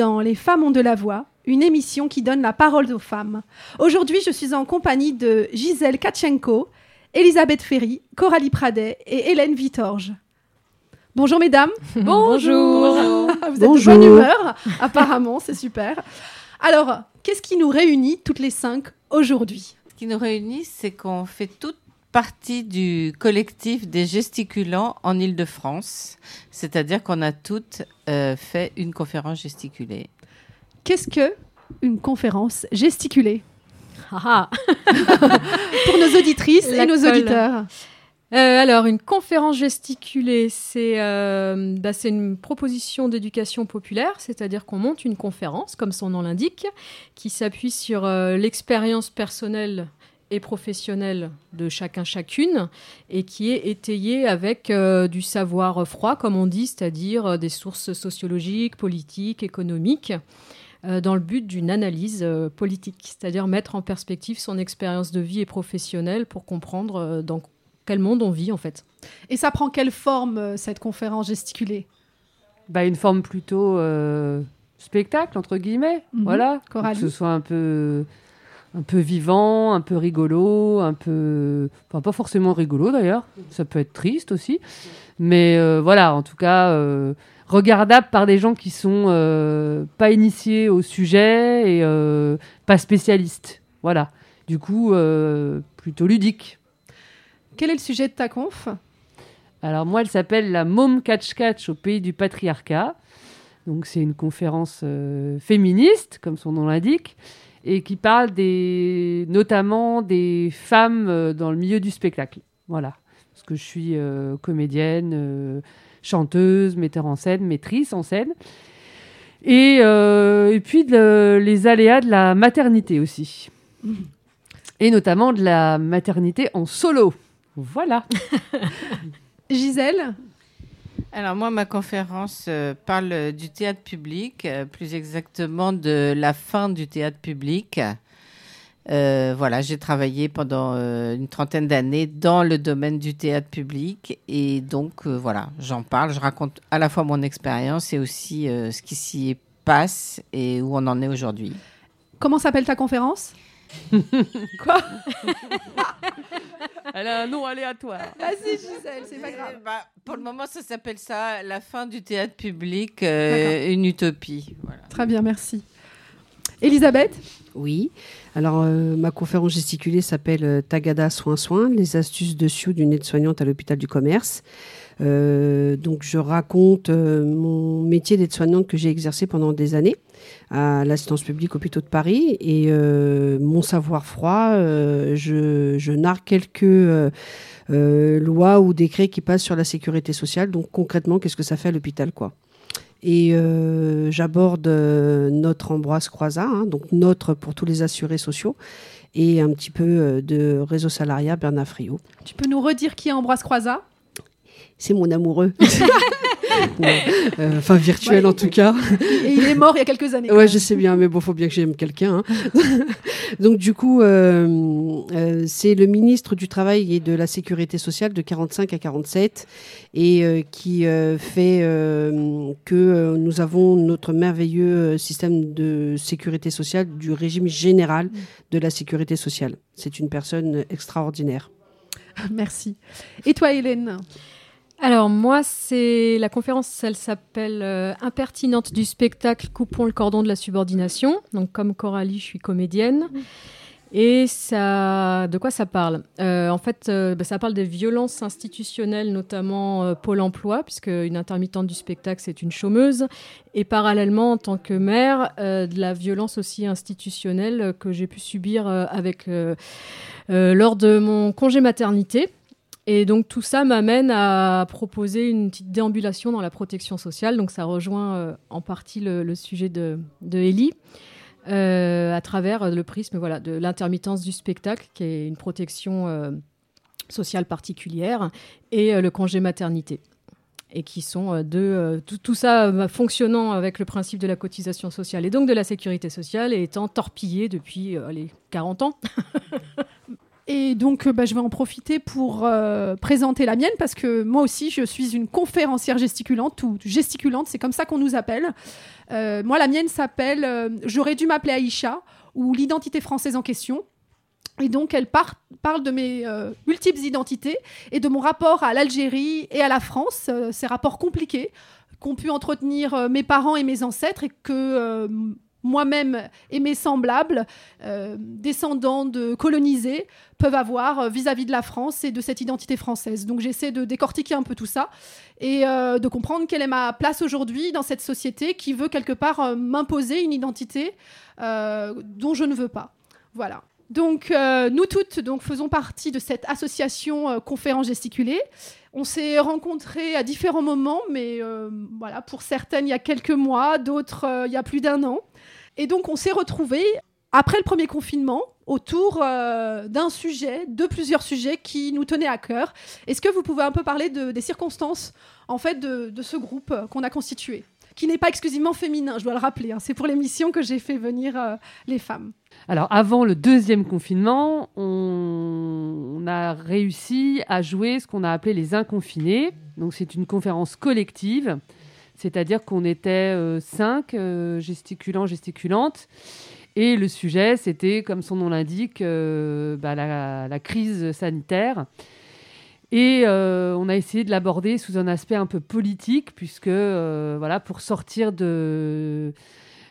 dans Les femmes ont de la voix, une émission qui donne la parole aux femmes. Aujourd'hui, je suis en compagnie de Gisèle Katchenko, Elisabeth Ferry, Coralie Pradet et Hélène Vitorge. Bonjour mesdames. Bonjour. Vous êtes de bonne humeur, apparemment, c'est super. Alors, qu'est-ce qui nous réunit toutes les cinq aujourd'hui? Ce qui nous réunit, c'est qu'on fait toute partie du collectif des gesticulants en Ile-de-France. C'est-à-dire qu'on a toutes euh, fait une conférence gesticulée. Qu'est-ce que une conférence gesticulée? Ah ah. Pour nos auditrices La et nos colle. auditeurs. Euh, alors, une conférence gesticulée, c'est euh, bah, c'est une proposition d'éducation populaire, c'est-à-dire qu'on monte une conférence, comme son nom l'indique, qui s'appuie sur euh, l'expérience personnelle et professionnelle de chacun chacune et qui est étayée avec euh, du savoir froid, comme on dit, c'est-à-dire euh, des sources sociologiques, politiques, économiques, euh, dans le but d'une analyse euh, politique, c'est-à-dire mettre en perspective son expérience de vie et professionnelle pour comprendre euh, dans quel monde on vit en fait. Et ça prend quelle forme, cette conférence gesticulée? Bah, une forme plutôt euh, spectacle, entre guillemets. Mhm. Voilà. Que ce soit un peu, un peu vivant, un peu rigolo, un peu. Enfin, pas forcément rigolo d'ailleurs. Ça peut être triste aussi. Mais euh, voilà, en tout cas, euh, regardable par des gens qui sont euh, pas initiés au sujet et pas spécialistes. Voilà. Du coup, plutôt ludique. Quel est le sujet de ta conf? Alors moi, elle s'appelle la Mom Catch Catch au pays du patriarcat. Donc c'est une conférence féministe, comme son nom l'indique, et qui parle des, notamment des femmes euh, dans le milieu du spectacle. Voilà, parce que je suis euh, comédienne, euh, chanteuse, metteur en scène, maîtrise en scène. Et, puis les aléas de la maternité aussi. Et notamment de la maternité en solo. Voilà. Gisèle? Alors moi, ma conférence euh, parle du théâtre public, euh, plus exactement de la fin du théâtre public. Euh, voilà, j'ai travaillé pendant une trentaine d'années dans le domaine du théâtre public et donc voilà, j'en parle, je raconte à la fois mon expérience et aussi ce qui s'y passe et où on en est aujourd'hui. Comment s'appelle ta conférence? Quoi Elle a un nom aléatoire. Vas-y Gisèle, c'est pas grave. Bah, pour le moment, ça s'appelle ça la fin du théâtre public, euh, une utopie. Voilà. Très bien, merci. Elisabeth Oui. Alors, euh, ma conférence gesticulée s'appelle euh, Tagada Soins Soins, les astuces de Sioux d'une aide-soignante à l'hôpital du commerce. Euh, donc, je raconte euh, mon métier d'aide-soignante que j'ai exercé pendant des années à l'assistance publique hôpitaux de Paris et euh, mon savoir froid, je, narre quelques lois ou décrets qui passent sur la sécurité sociale. Donc, concrètement, qu'est-ce que ça fait à l'hôpital, quoi? Et j'aborde notre Ambroise Croizat, hein, donc notre pour tous les assurés sociaux, et un petit peu de réseau salariat Bernard Friot. Tu peux nous redire qui est Ambroise Croizat? C'est mon amoureux. Euh, Enfin, virtuel Ouais. en tout cas. Et il est mort il y a quelques années. Ouais, je sais bien, mais bon, faut bien que j'aime quelqu'un. hein. Donc, du coup, euh, euh, c'est le ministre du Travail et de la Sécurité sociale de 45 à 47 et qui fait que nous avons notre merveilleux système de sécurité sociale du régime général de la sécurité sociale. C'est une personne extraordinaire. Merci. Et toi Hélène? Alors moi, c'est la conférence, elle s'appelle euh, Impertinente du spectacle, coupons le cordon de la subordination. Donc comme Coralie, je suis comédienne. Et ça, de quoi ça parle? Euh, En fait, euh, bah, ça parle des violences institutionnelles, notamment euh, Pôle Emploi, puisque une intermittente du spectacle c'est une chômeuse, et parallèlement en tant que mère, de la violence aussi institutionnelle que j'ai pu subir avec lors de mon congé maternité. Et donc tout ça m'amène à proposer une petite déambulation dans la protection sociale. Donc ça rejoint euh, en partie le, sujet de, de Ellie. euh, à travers le prisme voilà, de l'intermittence du spectacle, qui est une protection euh, sociale particulière, et le congé maternité. et qui sont de euh, tout, ça fonctionnant avec le principe de la cotisation sociale et donc de la sécurité sociale et étant torpillé depuis les 40 ans. Et donc, euh, bah, je vais en profiter pour euh, présenter la mienne parce que moi aussi, je suis une conférencière gesticulante ou gesticulante, c'est comme ça qu'on nous appelle. Euh, moi, la mienne s'appelle J'aurais dû m'appeler Aïcha ou l'identité française en question. Et donc, elle par- parle de mes multiples identités et de mon rapport à l'Algérie et à la France, ces rapports compliqués qu'ont pu entretenir mes parents et mes ancêtres et que moi-même et mes semblables, euh, descendants de colonisés, peuvent avoir euh, vis-à-vis de la France et de cette identité française. Donc j'essaie de décortiquer un peu tout ça et euh, de comprendre quelle est ma place aujourd'hui dans cette société qui veut quelque part m'imposer une identité dont je ne veux pas. Voilà. Donc nous toutes donc faisons partie de cette association Conférence gesticulée. On s'est rencontrés à différents moments, mais voilà, pour certaines il y a quelques mois, d'autres il y a plus d'un an. Et donc on s'est retrouvés après le premier confinement autour euh, d'un sujet, de plusieurs sujets qui nous tenaient à cœur. Est-ce que vous pouvez un peu parler de- des circonstances en fait de, ce groupe qu'on a constitué, qui n'est pas exclusivement féminin, je dois le rappeler. hein. C'est pour l'émission que j'ai fait venir euh, les femmes. Alors, avant le deuxième confinement, on, on a réussi à jouer ce qu'on a appelé les inconfinés. Donc, c'est une conférence collective, c'est-à-dire qu'on était euh, cinq euh, gesticulants, gesticulantes. Et le sujet, c'était, comme son nom l'indique, euh, bah, la, la crise sanitaire. Et euh, on a essayé de l'aborder sous un aspect un peu politique, puisque, euh, voilà, pour sortir de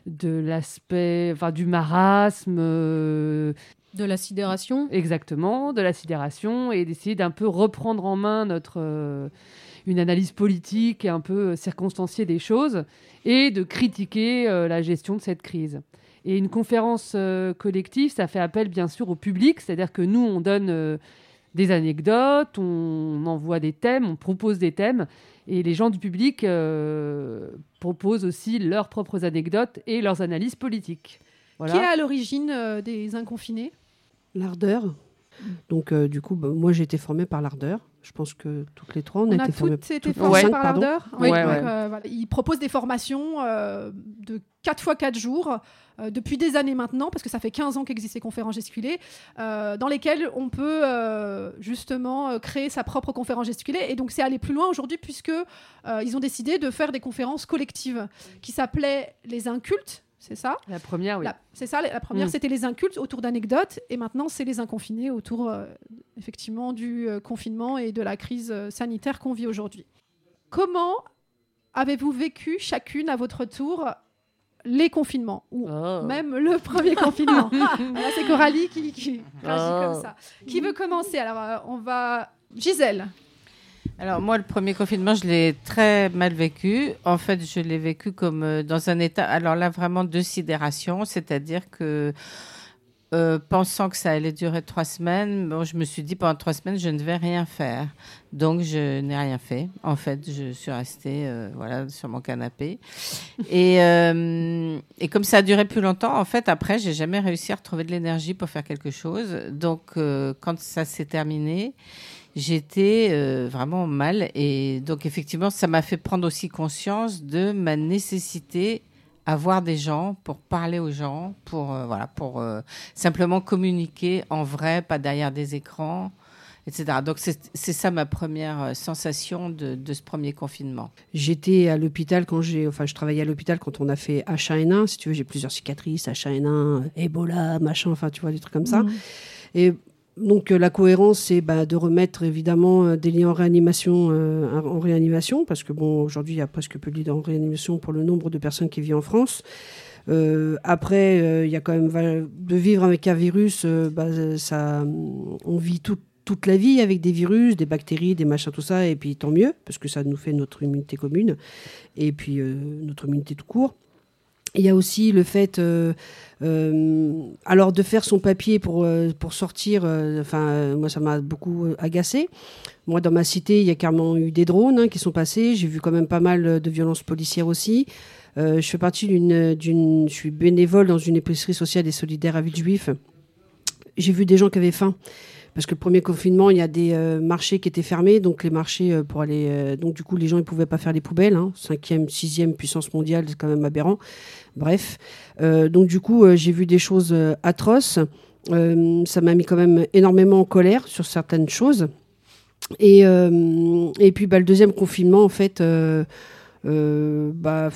de l'aspect, enfin du marasme, euh, De la sidération. exactement, de la sidération, et d'essayer d'un peu reprendre en main notre une analyse politique et un peu circonstanciée des choses, et de critiquer euh, la gestion de cette crise. Et une conférence euh, collective, ça fait appel bien sûr au public, c'est-à-dire que nous, on donne euh, des anecdotes, on envoie des thèmes, on propose des thèmes, et les gens du public euh, proposent aussi leurs propres anecdotes et leurs analyses politiques. Voilà. Qui est à l'origine euh, des inconfinés? L'ardeur. Donc, euh, du coup, bah, moi, j'ai été formée par l'ardeur. Je pense que toutes les trois, on, On a a été formées. toutes été toutes- formées Ouais, par l'ardeur. Oui, ouais. euh, voilà. Ils proposent des formations euh, de 4 fois 4 jours euh, depuis des années maintenant, parce que ça fait 15 ans qu'existent ces conférences gesticulées, euh, dans lesquelles on peut euh, justement créer sa propre conférence gesticulée. Et donc c'est aller plus loin aujourd'hui, puisque euh, ils ont décidé de faire des conférences collectives qui s'appelaient les incultes, c'est ça? La première, oui. C'est ça, la la première c'était les incultes autour d'anecdotes et maintenant c'est les inconfinés autour euh, effectivement du euh, confinement et de la crise euh, sanitaire qu'on vit aujourd'hui. Comment avez-vous vécu chacune à votre tour les confinements? Ou Oh. même le premier confinement? Là, C'est Coralie qui, qui réagit Oh. comme ça. Qui veut commencer? Alors on va Gisèle. Alors moi, le premier confinement, je l'ai très mal vécu. En fait, je l'ai vécu comme euh, dans un état, alors là, vraiment de sidération, c'est-à-dire que euh, pensant que ça allait durer trois semaines, je me suis dit pendant trois semaines, je ne vais rien faire. Donc, je n'ai rien fait. En fait, je suis restée euh, voilà, sur mon canapé. Et, et comme ça a duré plus longtemps, en fait, après, j'ai jamais réussi à retrouver de l'énergie pour faire quelque chose. Donc, quand ça s'est terminé, j'étais euh, vraiment mal. Et donc, effectivement, ça m'a fait prendre aussi conscience de ma nécessité à voir des gens pour parler aux gens, pour, euh, voilà, pour euh, simplement communiquer en vrai, pas derrière des écrans, etc. Donc, c'est ça ma première sensation de, de ce premier confinement. J'étais à l'hôpital quand j'ai, enfin, je travaillais à l'hôpital quand on a fait H1N1. Si tu veux, j'ai plusieurs cicatrices, H1N1, Ebola, machin, enfin, tu vois, des trucs comme ça. Et donc, euh, la cohérence, c'est bah, de remettre évidemment euh, des lits en réanimation euh, en réanimation, parce que bon, aujourd'hui, il y a presque peu de lits en réanimation pour le nombre de personnes qui vivent en France. Après, il y a quand même de vivre avec un virus, bah, ça, on vit tout- toute la vie avec des virus, des bactéries, des machins, tout ça, et puis tant mieux, parce que ça nous fait notre immunité commune, et puis notre immunité tout court. Il y a aussi le fait, euh, euh, alors de faire son papier pour, euh, pour sortir, enfin, moi ça m'a beaucoup agacé. Moi, dans ma cité, il y a carrément eu des drones hein, qui sont passés. J'ai vu quand même pas mal de violences policières aussi. Je fais partie d'une, d'une, je suis bénévole dans une épicerie sociale et solidaire à Villejuif. J'ai vu des gens qui avaient faim parce que le premier confinement, il y a des euh, marchés qui étaient fermés, donc les marchés euh, pour aller, euh, donc du coup, les gens ils pouvaient pas faire les poubelles. Hein, cinquième, sixième puissance mondiale, c'est quand même aberrant. Bref, donc du coup, j'ai vu des choses atroces. Ça m'a mis quand même énormément en colère sur certaines choses. Et, puis bah, le deuxième confinement, en fait, bah,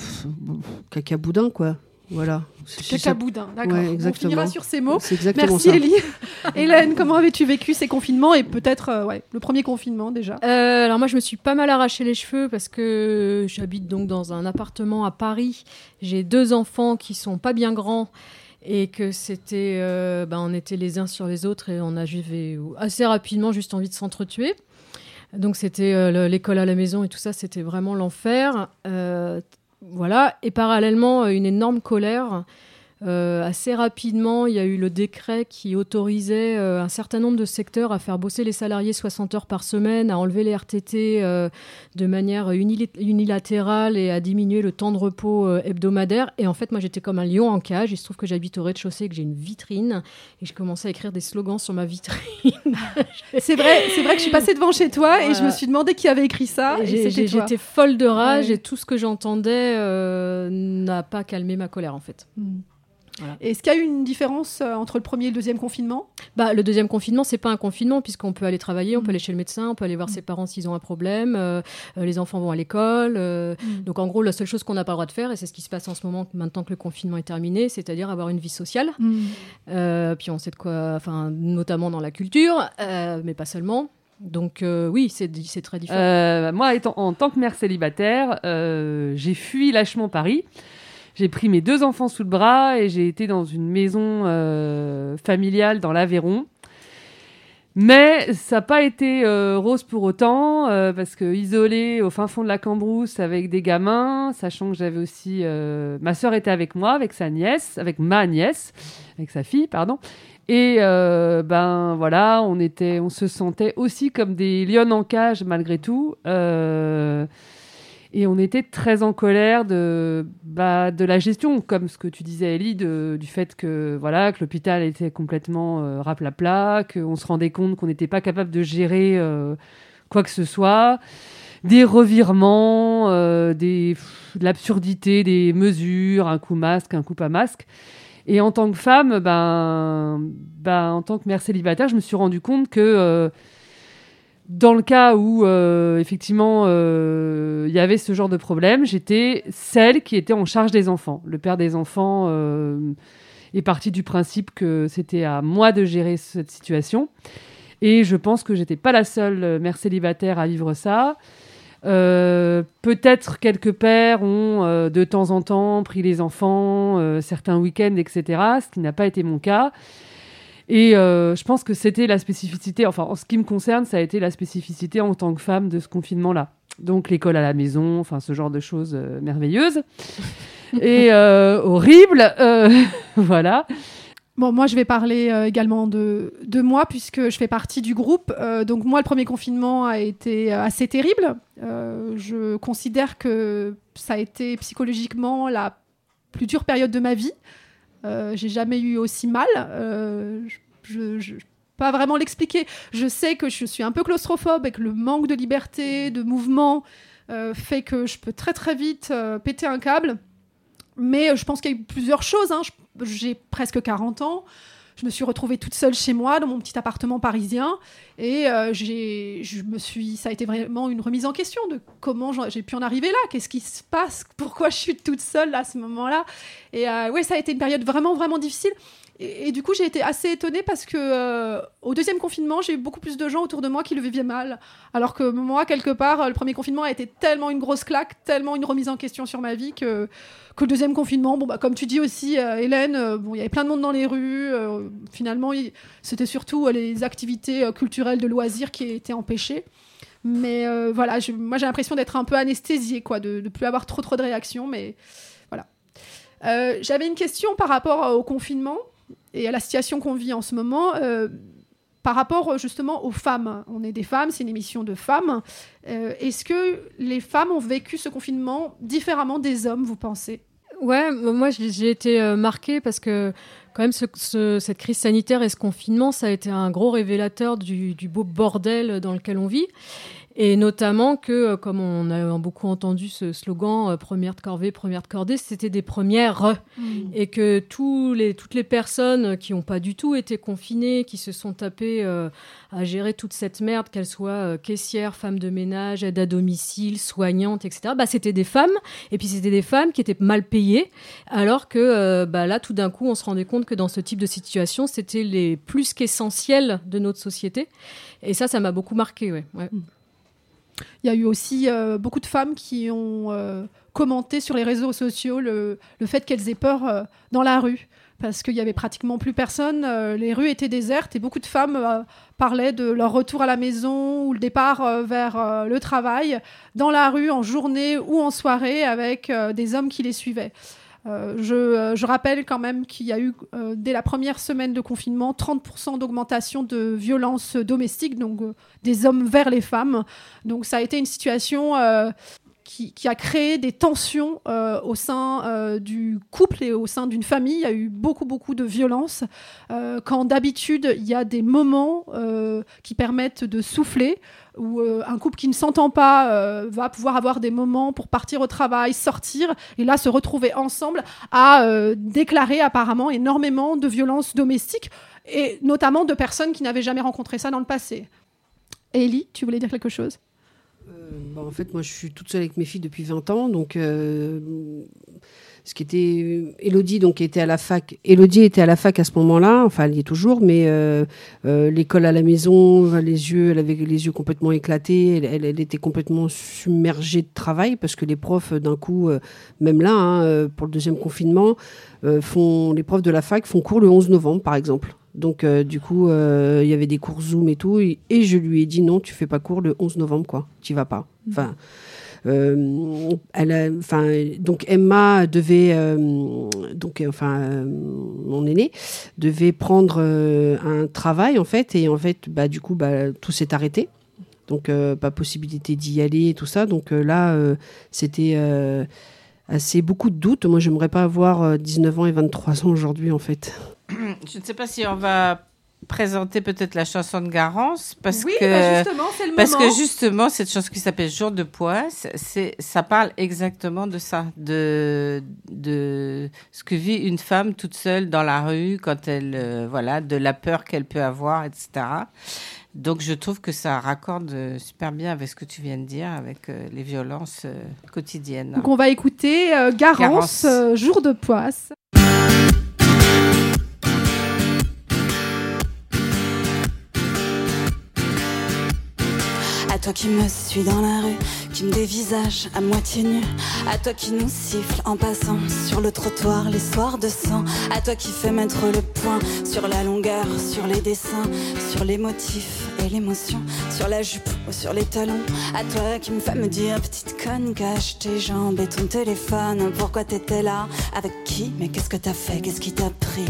caca boudin, quoi. Voilà. C'est- Caca c'est- boudin, d'accord. Ouais, On finira sur ces mots. C'est exactement Merci ça. Elie. Hélène, comment avais-tu vécu ces confinements et peut-être euh, ouais, le premier confinement déjà? Euh, alors moi, je me suis pas mal arraché les cheveux parce que j'habite donc dans un appartement à Paris. J'ai deux enfants qui sont pas bien grands et que c'était, euh, ben, on était les uns sur les autres et on avait assez rapidement juste envie de s'entretuer. Donc c'était euh, le- l'école à la maison et tout ça, c'était vraiment l'enfer. Voilà. Et parallèlement, euh, une énorme colère. Euh, assez rapidement, il y a eu le décret qui autorisait euh, un certain nombre de secteurs à faire bosser les salariés 60 heures par semaine, à enlever les RTT euh, de manière unilatérale et à diminuer le temps de repos euh, hebdomadaire. Et en fait, moi, j'étais comme un lion en cage. Il se trouve que j'habite au rez-de-chaussée, que j'ai une vitrine et je commençais à écrire des slogans sur ma vitrine. C'est vrai, c'est vrai que je suis passée devant chez toi et je me suis demandé qui avait écrit ça. J'étais folle de rage Ouais. et tout ce que j'entendais n'a pas calmé ma colère en fait. Hmm. Voilà. Est-ce qu'il y a eu une différence euh, entre le premier et le deuxième confinement? Bah, le deuxième confinement, c'est pas un confinement puisqu'on peut aller travailler, on Mm. peut aller chez le médecin, on peut aller voir Mm. ses parents s'ils ont un problème, euh, euh, les enfants vont à l'école. euh, donc en gros, la seule chose qu'on n'a pas le droit de faire, et c'est ce qui se passe en ce moment maintenant que le confinement est terminé, c'est-à-dire avoir une vie sociale. Euh, puis on sait de quoi, enfin notamment dans la culture, euh, mais pas seulement. Donc euh, oui, c'est c'est très différent. Euh, moi, étant, en tant que mère célibataire, euh, j'ai fui lâchement Paris. J'ai pris mes deux enfants sous le bras et j'ai été dans une maison euh, familiale dans l'Aveyron. Mais ça n'a pas été euh, rose pour autant, euh, parce que isolée au fin fond de la Cambrousse avec des gamins, sachant que j'avais aussi... ma sœur était avec moi, avec sa nièce, avec ma nièce, avec sa fille, pardon. Et ben voilà, on était, on se sentait aussi comme des lions en cage malgré tout. Et on était très en colère de, bah, de la gestion, comme ce que tu disais, Ellie, du fait que voilà que l'hôpital était complètement euh, raplapla, qu'on se rendait compte qu'on n'était pas capable de gérer euh, quoi que ce soit, des revirements, euh, des, de l'absurdité des mesures, un coup masque, un coup pas masque. Et en tant que femme, ben, ben, en tant que mère célibataire, je me suis rendu compte que euh, dans le cas où euh, effectivement euh, il y avait ce genre de problème, j'étais celle qui était en charge des enfants. Le père des enfants euh, est parti du principe que c'était à moi de gérer cette situation. Et je pense que j'étais pas la seule mère célibataire à vivre ça. Peut-être quelques pères ont de temps en temps pris les enfants, certains week-ends, etc., ce qui n'a pas été mon cas. Et euh, je pense que c'était la spécificité, enfin en ce qui me concerne, ça a été la spécificité en tant que femme de ce confinement-là. Donc l'école à la maison, enfin ce genre de choses euh, merveilleuses et euh, horribles. voilà. Bon, moi, je vais parler euh, également de, de moi, puisque je fais partie du groupe. Euh, donc, moi, le premier confinement a été assez terrible. Euh, je considère que ça a été psychologiquement la plus dure période de ma vie. Euh, J'ai jamais eu aussi mal. Euh, je, je- pas vraiment l'expliquer. Je sais que je suis un peu claustrophobe et que le manque de liberté, de mouvement, euh, fait que je peux très très vite péter un câble. Mais je pense qu'il y a eu plusieurs choses. hein. J'ai presque 40 ans. Je me suis retrouvée toute seule chez moi, dans mon petit appartement parisien. Et euh, je me suis, ça a été vraiment une remise en question de comment j'ai pu en arriver là. Qu'est-ce qui se passe? Pourquoi je suis toute seule à ce moment-là? Et euh, ouais, ça a été une période vraiment, vraiment difficile. Et, du coup, j'ai été assez étonnée parce que euh, au deuxième confinement, j'ai eu beaucoup plus de gens autour de moi qui le vivaient mal. Alors que moi, quelque part, euh, le premier confinement a été tellement une grosse claque, tellement une remise en question sur ma vie que, que le deuxième confinement, bon, bah, comme tu dis aussi, euh, Hélène, bon, il y avait plein de monde dans les rues. finalement, c'était surtout les activités culturelles de loisirs qui étaient empêchées. Mais voilà, moi j'ai l'impression d'être un peu anesthésiée, quoi, de ne plus avoir trop trop de réactions. Mais voilà. J'avais une question par rapport au confinement et à la situation qu'on vit en ce moment. euh, par rapport euh, justement aux femmes, on est des femmes, c'est une émission de femmes. Euh, Est-ce que les femmes ont vécu ce confinement différemment des hommes, vous pensez? Ouais, moi j'ai été marquée parce que quand même ce- ce- cette crise sanitaire et ce confinement, ça a été un gros révélateur du beau bordel dans lequel on vit. Et notamment que, euh, comme on a beaucoup entendu ce slogan, euh, première de corvée, première de cordée, c'était des premières. Et que tous les, toutes les personnes qui n'ont pas du tout été confinées, qui se sont tapées euh, à gérer toute cette merde, qu'elles soient euh, caissières, femmes de ménage, aides à domicile, soignantes, etc., bah, c'était des femmes. Et puis c'était des femmes qui étaient mal payées, alors que euh, bah, là, tout d'un coup, on se rendait compte que dans ce type de situation, c'était les plus qu'essentiels de notre société. Et ça, ça m'a beaucoup marqué. Ouais. Ouais. Il y a eu aussi euh, beaucoup de femmes qui ont euh, commenté sur les réseaux sociaux le, le fait qu'elles aient peur euh, dans la rue. Parce qu'il y avait pratiquement plus personne, les rues étaient désertes et beaucoup de femmes parlaient de leur retour à la maison ou le départ vers le travail dans la rue en journée ou en soirée avec des hommes qui les suivaient. Euh, je, euh, je rappelle quand même qu'il y a eu, euh, dès la première semaine de confinement, 30% d'augmentation de violences domestiques, donc euh, des hommes vers les femmes. Donc ça a été une situation qui, a créé des tensions euh, au sein euh, du couple et au sein d'une famille. Il y a eu beaucoup, beaucoup de violences. Euh, quand d'habitude, il y a des moments qui permettent de souffler, où un couple qui ne s'entend pas va pouvoir avoir des moments pour partir au travail, sortir, et là se retrouver ensemble, euh, déclaré apparemment énormément de violences domestiques, et notamment de personnes qui n'avaient jamais rencontré ça dans le passé. Ellie, tu voulais dire quelque chose? Bah, en fait, moi, je suis toute seule avec mes filles depuis 20 ans. Donc, euh, ce qui était. Elodie, donc, était à la fac. Elodie était à la fac à ce moment-là. Enfin, elle y est toujours. Mais euh, euh, l'école à la maison, les yeux, elle avait les yeux complètement éclatés. Elle, était complètement submergée de travail parce que les profs, d'un coup, même là, hein, pour le deuxième confinement, font, les profs de la fac font cours le 11 novembre, par exemple. Donc, euh, du coup, euh, il y avait des cours Zoom et tout. Et, et je lui ai dit non, tu fais pas cours le 11 novembre, quoi. Tu vas pas. Enfin. euh, elle a- enfin, donc Emma devait, euh, donc enfin, euh, mon aîné devait prendre un travail en fait, et en fait, bah du coup, bah tout s'est arrêté. Donc pas possibilité d'y aller et tout ça. Donc là, c'était assez beaucoup de doutes. Moi, j'aimerais pas avoir euh, 19 ans et 23 ans aujourd'hui en fait. Je ne sais pas si on va présenter peut-être la chanson de Garance parce oui, que bah justement, c'est le parce moment. que justement cette chanson qui s'appelle Jour de poisse, c'est ça parle exactement de ça, de de ce que vit une femme toute seule dans la rue quand elle euh, voilà de la peur qu'elle peut avoir, etc. Donc je trouve que ça raccorde euh, super bien avec ce que tu viens de dire, avec euh, les violences euh, quotidiennes. Donc on va écouter Garance, Garance. Jour de poisse. Toi qui me suis dans la rue, qui me dévisage à moitié nu. À toi qui nous siffle en passant sur le trottoir les soirs de sang. À toi qui fais mettre le point sur la longueur, sur les dessins, sur les motifs et l'émotion, sur la jupe ou sur les talons. À toi qui me fait me dire petite conne, cache tes jambes et ton téléphone. Pourquoi t'étais là? Avec qui? Mais qu'est-ce que t'as fait? Qu'est-ce qui t'a pris?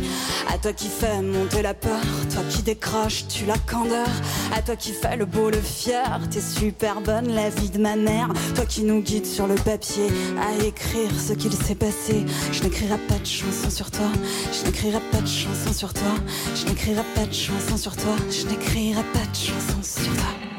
À toi qui fais monter la peur, toi qui décroches, tu la candeur. À toi qui fais le beau, le fier, t'es super bonne, la vie de ma mère. Toi qui nous guide sur le papier à écrire ce qu'il s'est passé. Je n'écrirai pas de chanson sur toi, je n'écrirai pas de chanson sur toi, je n'écrirai pas de chanson sur toi, je n'écrirai pas de chanson sur toi.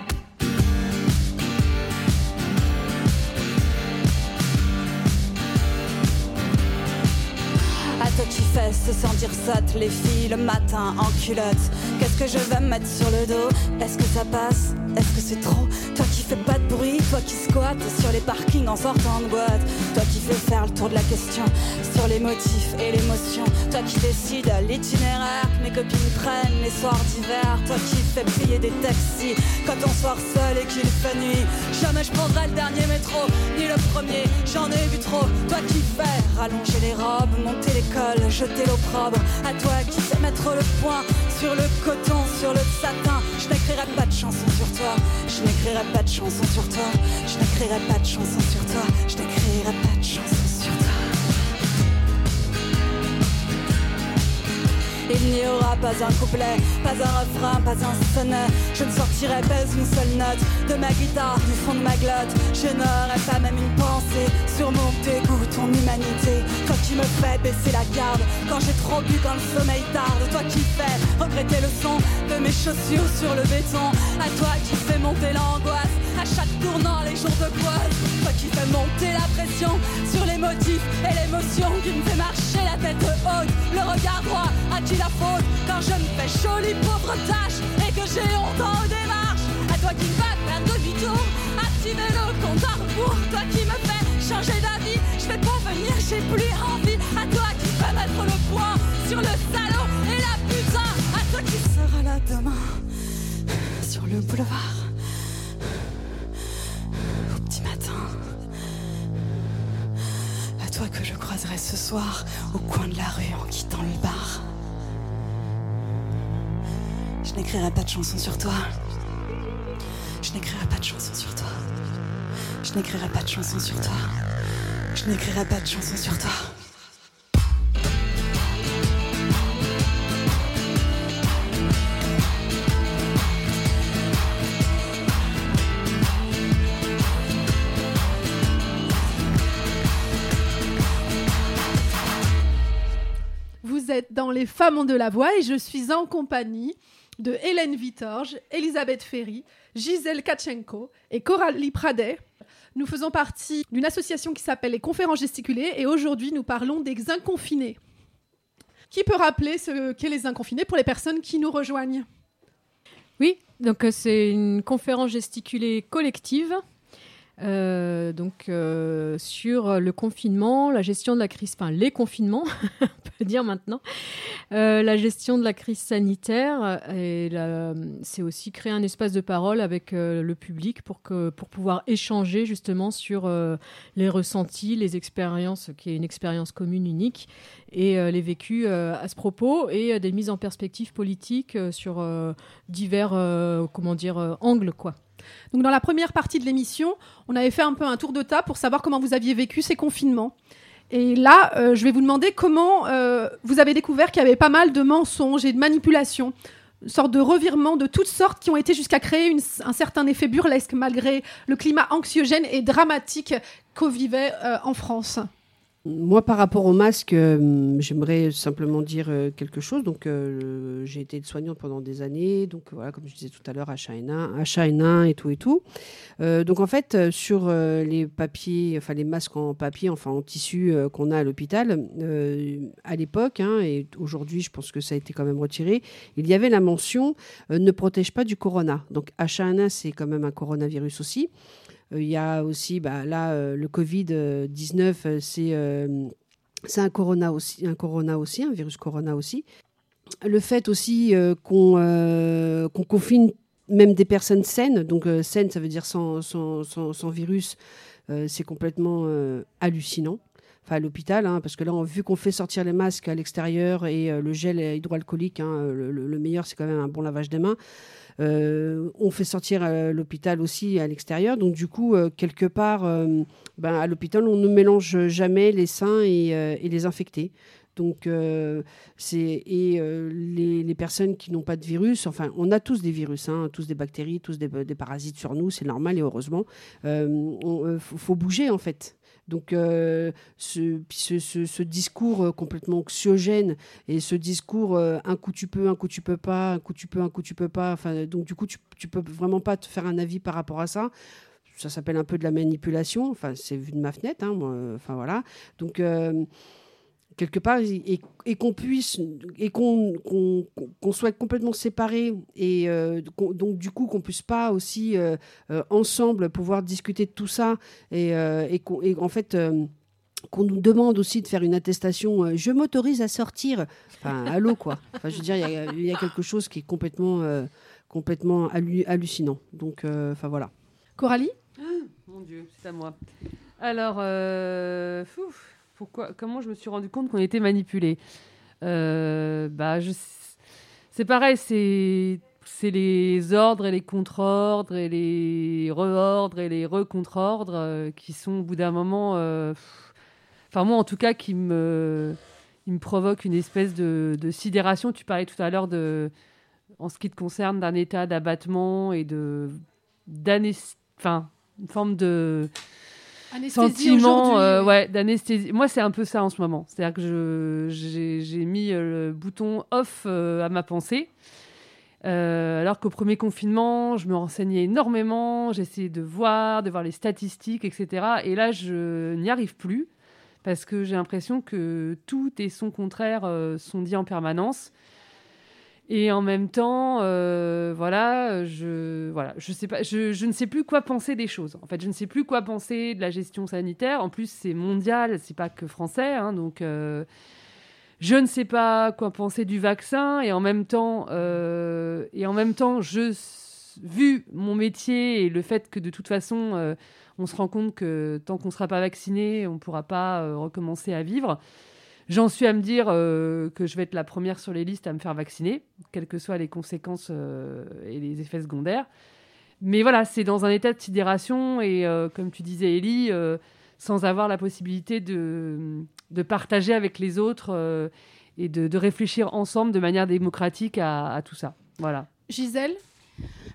À toi qui fais se sentir sotte les filles le matin en culotte. Qu'est-ce que je vais me mettre sur le dos? Est-ce que ça passe? Est-ce que c'est trop pas de bruit, toi qui squattes sur les parkings en sortant de boîte. Toi qui fais faire le tour de la question sur les motifs et l'émotion. Toi qui décides l'itinéraire que mes copines prennent les soirs d'hiver. Toi qui fais plier des taxis quand on sort seul et qu'il fait nuit. Jamais je prendrai le dernier métro, ni le premier, j'en ai vu trop. Toi qui fais rallonger les robes, monter l'école, jeter l'opprobre. À toi qui sais mettre le point sur le coton, sur le satin. Je n'écrirai pas de chanson sur toi, je n'écrirai pas de je n'écrirai pas de chanson sur toi, je n'écrirai pas de chanson Il n'y aura pas un couplet, pas un refrain, pas un sonnet. Je ne sortirai pas une seule note de ma guitare, du fond de ma glotte. Je n'aurai pas même une pensée sur mon dégoût, ton humanité. Toi qui me fais baisser la garde quand j'ai trop bu, quand le sommeil tarde. Toi qui fais regretter le son de mes chaussures sur le béton. À toi qui fais monter l'angoisse à chaque tournant les jours de poisse. Toi qui fais monter la pression sur les motifs et l'émotion qui me fait marcher la tête haute, le regard droit. À la faute quand je me fais jolie pauvre tâche et que j'ai honte en démarche À toi qui va faire demi-tour, activer le compte à rebours. Toi qui me fais changer d'avis, je vais pas venir, j'ai plus envie. À toi qui vas mettre le poing sur le salaud et la putain. À toi qui sera là demain sur le boulevard au petit matin. Toi que je croiserai ce soir au coin de la rue en quittant le bar. Je n'écrirai pas de chanson sur toi. Je n'écrirai pas de chanson sur toi. Je n'écrirai pas de chanson sur toi. Je n'écrirai pas de chanson sur toi. Vous êtes dans Les Femmes ont de la voix et je suis en compagnie de Hélène Vitorge, Elisabeth Ferry, Gisèle Kachenko et Coralie Pradet. Nous faisons partie d'une association qui s'appelle les Conférences Gesticulées et aujourd'hui nous parlons des inconfinés. Qui peut rappeler ce qu'est les inconfinés pour les personnes qui nous rejoignent? Oui, donc euh, c'est une conférence gesticulée collective. Euh, donc euh, sur le confinement, la gestion de la crise, enfin les confinements, on peut dire maintenant, euh, la gestion de la crise sanitaire et c'est aussi créer un espace de parole avec le public pour que pour pouvoir échanger justement sur les ressentis, les expériences, qui est une expérience commune unique et les vécus à ce propos et des mises en perspective politiques euh, sur divers comment dire angles quoi. Donc dans la première partie de l'émission, on avait fait un peu un tour de table pour savoir comment vous aviez vécu ces confinements. Et là, euh, je vais vous demander comment euh, vous avez découvert qu'il y avait pas mal de mensonges et de manipulations, une sorte de revirements de toutes sortes qui ont été jusqu'à créer un certain effet burlesque malgré le climat anxiogène et dramatique qu'on vivait euh, en France. Moi, par rapport au masque, euh, j'aimerais simplement dire euh, quelque chose. Donc, euh, j'ai été soignante pendant des années. Donc, voilà, comme je disais tout à l'heure, H1N1, H1N1 et tout et tout. Euh, donc, en fait, sur les papiers, enfin les masques en papier, enfin en tissu qu'on a à l'hôpital, à l'époque, hein, et aujourd'hui, je pense que ça a été quand même retiré, il y avait la mention ne protège pas du corona. Donc, H1N1, c'est quand même un coronavirus aussi. Euh, Il y a aussi, bah, là, euh, le Covid-19, euh, c'est c'est un corona aussi, un corona aussi, un virus corona aussi. Le fait aussi euh, qu'on confine même des personnes saines, donc saines, ça veut dire sans, sans, sans, virus, c'est complètement hallucinant. Enfin, à l'hôpital, hein, parce que là, vu qu'on fait sortir les masques à l'extérieur et le gel hydroalcoolique, hein, le meilleur, c'est quand même un bon lavage des mains. Euh, on fait sortir euh, l'hôpital aussi à l'extérieur. Donc, du coup, euh, quelque part, ben, à l'hôpital, on ne mélange jamais les sains et, les infectés. Donc, c'est et les, personnes qui n'ont pas de virus, enfin, on a tous des virus, hein, tous des bactéries, tous des, parasites sur nous, c'est normal et heureusement. Il faut bouger en fait. Donc, euh, ce, ce, ce- ce discours euh, complètement anxiogène et ce discours euh, un coup tu peux, un coup tu peux pas, un coup tu peux, un coup tu peux pas. Enfin, donc du coup, tu, tu peux vraiment pas te faire un avis par rapport à ça. Ça s'appelle un peu de la manipulation. Enfin, c'est vu de ma fenêtre. hein. Enfin voilà. Donc quelque part et, et qu'on puisse et qu'on qu'on qu'on soit complètement séparés et euh, donc du coup qu'on puisse pas aussi euh, euh, ensemble pouvoir discuter de tout ça et, euh, et, qu'on- et en fait euh, qu'on nous demande aussi de faire une attestation, euh, je m'autorise à sortir. Enfin, allô quoi. Enfin, je veux dire, il y a- il y, a quelque chose qui est complètement, euh, complètement hallu- hallucinant. Donc, euh, enfin voilà. Coralie? Mon Dieu, c'est à moi. Alors, euh, fouf, comment je me suis rendu compte qu'on était manipulé Euh, Bah, c'est pareil, c'est les ordres et les contre-ordres et les re-ordres et les re-contre-ordres euh, qui sont au bout d'un moment, euh, enfin moi en tout cas, qui me il me provoque une espèce de, sidération. Tu parlais tout à l'heure de, en ce qui te concerne, d'un état d'abattement et de enfin, une forme de sentiment euh, ouais, d'anesthésie. Moi, c'est un peu ça en ce moment. C'est-à-dire que je, j'ai, mis euh, le bouton off euh, à ma pensée. Euh, alors qu'au premier confinement, je me renseignais énormément, j'essayais de voir, de voir les statistiques, etc. Et là, je n'y arrive plus parce que j'ai l'impression que tout et son contraire euh, sont dits en permanence. Et en même temps, euh, voilà, je, voilà, je sais pas, je, ne sais plus quoi penser des choses. En fait, je ne sais plus quoi penser de la gestion sanitaire. En plus, c'est mondial, c'est pas que français, hein, donc euh, je ne sais pas quoi penser du vaccin. Et en même temps, euh, et en même temps, je, vu mon métier et le fait que de toute façon, on se rend compte que tant qu'on ne sera pas vacciné, on ne pourra pas recommencer à vivre. J'en suis à me dire euh, que je vais être la première sur les listes à me faire vacciner, quelles que soient les conséquences euh, et les effets secondaires. Mais voilà, c'est dans un état de sidération et, euh, comme tu disais, Ellie, sans avoir la possibilité de, de partager avec les autres et de, de réfléchir ensemble de manière démocratique à, à tout ça. Voilà. Gisèle?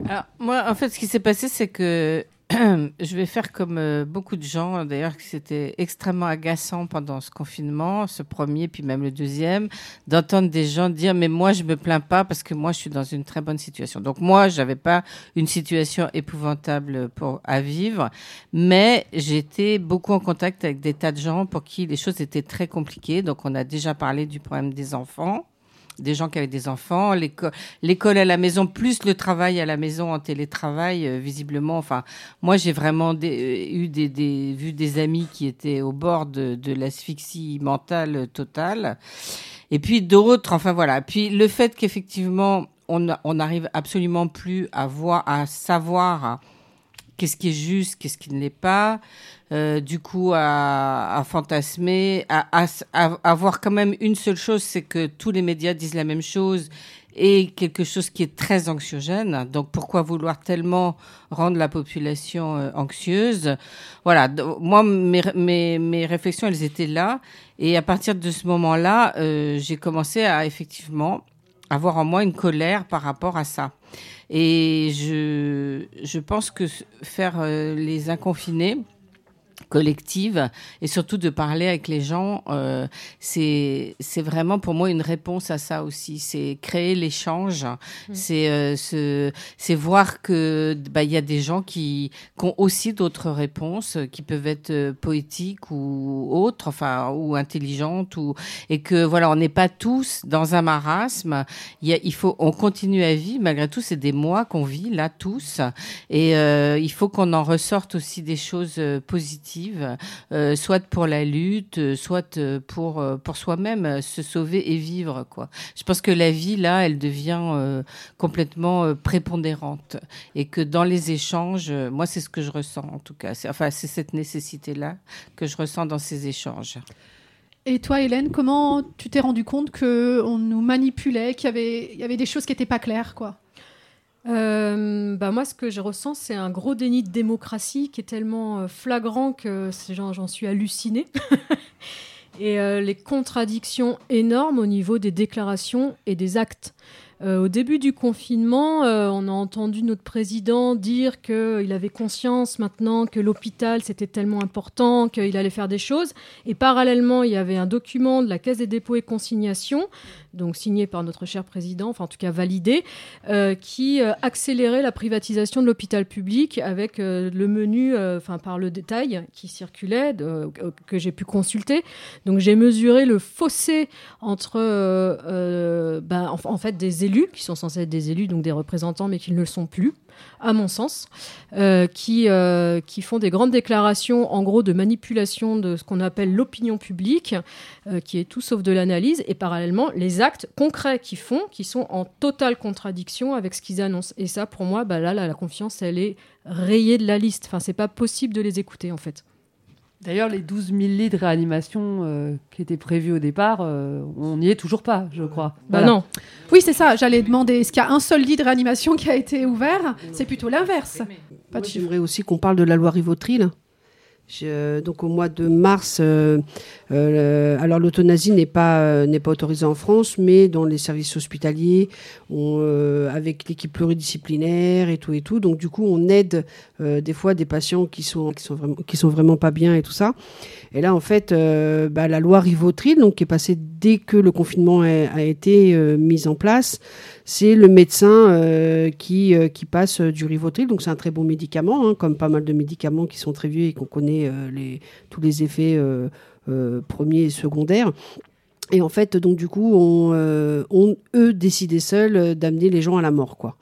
Alors, moi, en fait, ce qui s'est passé, c'est que je vais faire comme euh, beaucoup de gens, d'ailleurs, c'était extrêmement agaçant pendant ce confinement, ce premier, puis même le deuxième, d'entendre des gens dire, mais moi, je me plains pas parce que moi, je suis dans une très bonne situation. Donc, moi, j'avais pas une situation épouvantable pour, à vivre, mais j'étais beaucoup en contact avec des tas de gens pour qui les choses étaient très compliquées. Donc, on a déjà parlé du problème des enfants des gens qui avaient des enfants, l'éco- l'école à la maison, plus le travail à la maison en télétravail, euh, visiblement. Enfin, moi, j'ai vraiment des- euh, eu des, des, vu des amis qui étaient au bord de, de l'asphyxie mentale totale. Et puis d'autres, enfin voilà. Puis le fait qu'effectivement, on n'arrive absolument plus à voir, à savoir qu'est-ce qui est juste, qu'est-ce qui ne l'est pas. Euh, du coup, à, à fantasmer, à, à, à avoir quand même une seule chose, c'est que tous les médias disent la même chose et quelque chose qui est très anxiogène. Donc, pourquoi vouloir tellement rendre la population euh, anxieuse? Voilà. Moi, mes, mes, mes réflexions, elles étaient là. Et à partir de ce moment-là, euh, j'ai commencé à effectivement avoir en moi une colère par rapport à ça. Et je, je pense que faire euh, les inconfinés collectives et surtout de parler avec les gens, euh, c'est c'est vraiment pour moi une réponse à ça aussi. C'est créer l'échange, c'est euh, voir que bah il y a des gens qui, qui ont aussi d'autres réponses, qui peuvent être euh, poétiques ou autres, enfin ou intelligentes ou et que voilà on n'est pas tous dans un marasme. Il, y a, il faut on continue à vivre malgré tout. C'est des mois qu'on vit là tous et euh, il faut qu'on en ressorte aussi des choses euh, euh, soit pour la lutte, euh, soit euh, pour pour soi-même se sauver et vivre quoi. Je pense que la vie là, elle devient complètement prépondérante et que dans les échanges, moi c'est ce que je ressens en tout cas. C'est- Enfin c'est cette nécessité là que je ressens dans ces échanges. Et toi, Hélène, comment tu t'es rendu compte que on nous manipulait, qu'il y avait, il y avait des choses qui n'étaient pas claires, quoi? Euh, bah moi, ce que je ressens, c'est un gros déni de démocratie qui est tellement euh, flagrant que j'en suis hallucinée. et euh, les contradictions énormes au niveau des déclarations et des actes. Euh, au début du confinement, euh, on a entendu notre président dire qu'il avait conscience maintenant que l'hôpital c'était tellement important qu'il allait faire des choses. Et parallèlement, il y avait un document de la Caisse des dépôts et consignations, donc signé par notre cher président, enfin en tout cas validé, euh, qui accélérait la privatisation de l'hôpital public avec le menu, enfin par le détail qui circulait, que j'ai pu consulter. Donc j'ai mesuré le fossé entre, ben, en, en fait, des qui sont censés être des élus, donc des représentants, mais qui ne le sont plus, à mon sens, euh, qui, euh, qui font des grandes déclarations, en gros, de manipulation de ce qu'on appelle l'opinion publique, euh, qui est tout sauf de l'analyse, et parallèlement les actes concrets qu'ils font, qui sont en totale contradiction avec ce qu'ils annoncent. Et ça, pour moi, bah là, là, la confiance, elle est rayée de la liste. Enfin, c'est pas possible de les écouter, en fait. D'ailleurs, les 12 000 lits de réanimation euh, qui étaient prévus au départ, euh, on n'y est toujours pas, je crois. Bah Voilà. non. Oui, c'est ça. J'allais demander, est-ce qu'il y a un seul lit de réanimation qui a été ouvert? C'est plutôt l'inverse. Pas de chiffre. J'aimerais aussi qu'on parle de la loi Rivotril Donc au mois de mars, euh, euh, alors l'euthanasie n'est pas euh, n'est pas autorisée en France, mais dans les services hospitaliers, avec l'équipe pluridisciplinaire et tout et tout. Donc du coup, on aide des fois des patients qui sont qui sont vraiment qui sont vraiment pas bien et tout ça. Et là, en fait, bah, la loi Rivotril, donc qui est passée dès que le confinement a, été mis en place, c'est le médecin qui, qui passe du Rivotril. Donc c'est un très bon médicament, hein, comme pas mal de médicaments qui sont très vieux et qu'on connaît euh, tous les effets euh, euh, premiers et secondaires. Et en fait, donc du coup, on, eux décidaient seuls d'amener les gens à la mort, quoi.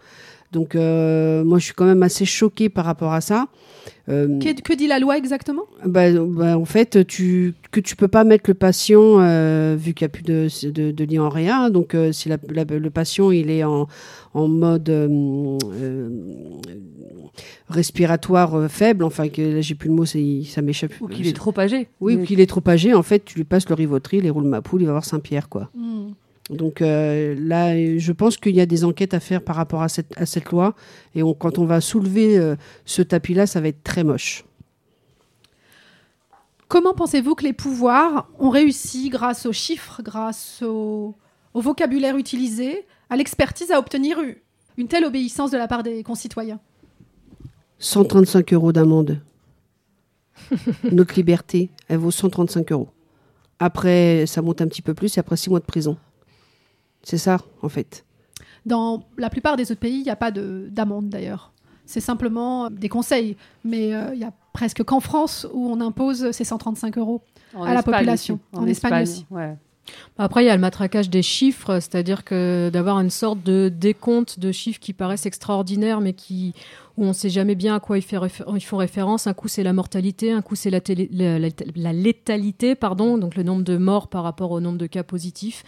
Donc euh, moi, je suis quand même assez choquée par rapport à ça. Euh, Que, que dit la loi exactement? bah, bah, en fait, tu, que tu peux pas mettre le patient, euh, vu qu'il n'y a plus de, de, de lit en rien. Donc, euh, si la- la- le patient il est en, en mode respiratoire faible, enfin, que, là, j'ai plus le mot, ça m'échappe. Ou qu'il est trop âgé. Oui, ou qu'il est trop âgé. En fait, tu lui passes le Rivotril, les roules Mapoule, il va avoir Saint-Pierre, quoi. Hmm. Donc euh, là, je pense qu'il y a des enquêtes à faire par rapport à cette, à cette loi. Et on- quand on va soulever euh, ce tapis-là, ça va être très moche. Comment pensez-vous que les pouvoirs ont réussi, grâce aux chiffres, grâce au, au vocabulaire utilisé, à l'expertise, à obtenir une telle obéissance de la part des concitoyens? 135 euros d'amende. Notre liberté, elle vaut 135 euros. Après, ça monte un petit peu plus et après 6 mois de prison. C'est ça, en fait. Dans la plupart des autres pays, il n'y a pas de- d'amende d'ailleurs. C'est simplement des conseils. Mais euh, il y a presque qu'en France où on impose ces 135 euros. En À la population. aussi. En Espagne aussi. ouais. Après, il y a le matraquage des chiffres, c'est-à-dire que d'avoir une sorte de décompte de chiffres qui paraissent extraordinaires, mais qui, où on ne sait jamais bien à quoi ils, font référence. Un coup, c'est la mortalité, un coup, c'est la, la- létalité, pardon, donc le nombre de morts par rapport au nombre de cas positifs.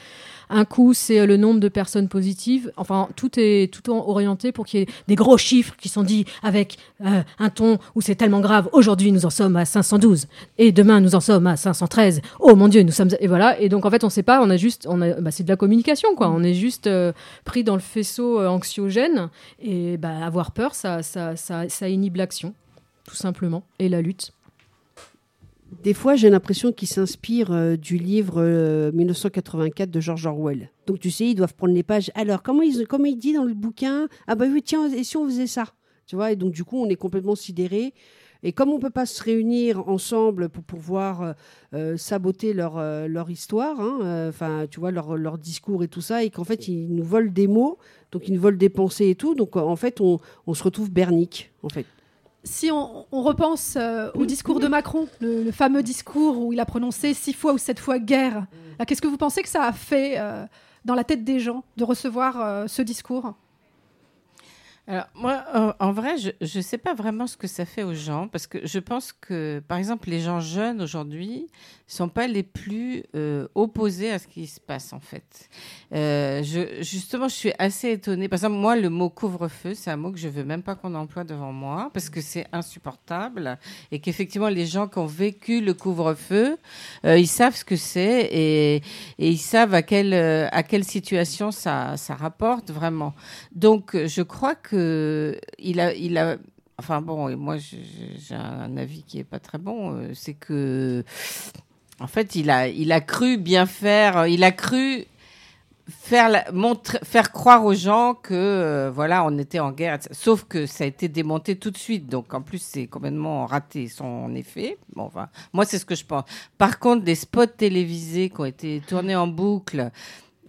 Un coup, c'est le nombre de personnes positives. Enfin, tout est tout orienté pour qu'il y ait des gros chiffres qui sont dits avec euh, un ton où c'est tellement grave. Aujourd'hui, nous en sommes à 512 et demain, nous en sommes à 513. Oh mon Dieu, nous sommes et voilà. Et donc en fait, on sait pas. On a juste, bah, c'est de la communication quoi. On est juste euh, pris dans le faisceau euh, anxiogène et bah, avoir peur, ça, ça, inhibe l'action, tout simplement, et la lutte. Des fois, j'ai l'impression qu'ils s'inspirent euh, du livre euh, 1984 de George Orwell. Donc, tu sais, ils doivent prendre les pages. Alors, comment il dit dans le bouquin? Ah, bah oui, tiens, et si on faisait ça? Tu vois, et donc, du coup, on est complètement sidéré. Et comme on ne peut pas se réunir ensemble pour pouvoir euh, euh, saboter leur, euh, leur histoire, hein, enfin, tu vois, leur, leur discours et tout ça, et qu'en fait, ils nous volent des mots, donc ils nous volent des pensées et tout, donc en fait, on, on se retrouve bernique, en fait. Si on, repense au discours de Macron, le, fameux discours où il a prononcé six fois ou sept fois guerre, qu'est-ce que vous pensez que ça a fait dans la tête des gens de recevoir ce discours? Alors, moi, en vrai, je ne sais pas vraiment ce que ça fait aux gens, parce que je pense que, par exemple, les gens jeunes aujourd'hui ne sont pas les plus euh, opposés à ce qui se passe, en fait. Euh, justement, je suis assez étonnée. Par exemple, moi, le mot couvre-feu, c'est un mot que je veux même pas qu'on emploie devant moi, parce que c'est insupportable, et qu'effectivement, les gens qui ont vécu le couvre-feu, euh, ils savent ce que c'est, et, ils savent à quelle, à quelle situation ça, rapporte vraiment. Donc, je crois que il a, il a. Enfin bon, et moi j'ai un avis qui est pas très bon. euh, C'est que, en fait, il a, il a cru bien faire. Il a cru faire faire croire aux gens que euh, voilà, on était en guerre. Sauf que ça a été démonté tout de suite. Donc en plus, c'est complètement raté son effet. Bon, enfin, moi c'est ce que je pense. Par contre, des spots télévisés qui ont été tournés en boucle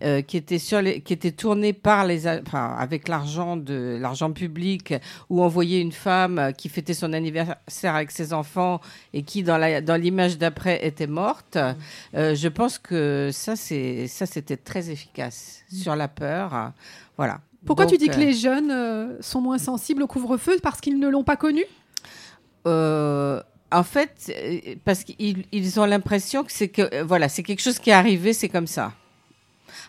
euh, qui était sur les, qui était tourné par les, enfin, avec l'argent de l'argent public, où on voyait une femme euh, qui fêtait son anniversaire avec ses enfants et qui dans la, dans l'image d'après était morte. Euh, je pense que ça c'est, ça c'était très efficace sur la peur. Voilà. Pourquoi tu dis que les jeunes sont moins sensibles au couvre-feu parce qu'ils ne l'ont pas connu? Euh, en fait, parce qu'ils ils ont l'impression que c'est que voilà, c'est quelque chose qui est arrivé, c'est comme ça.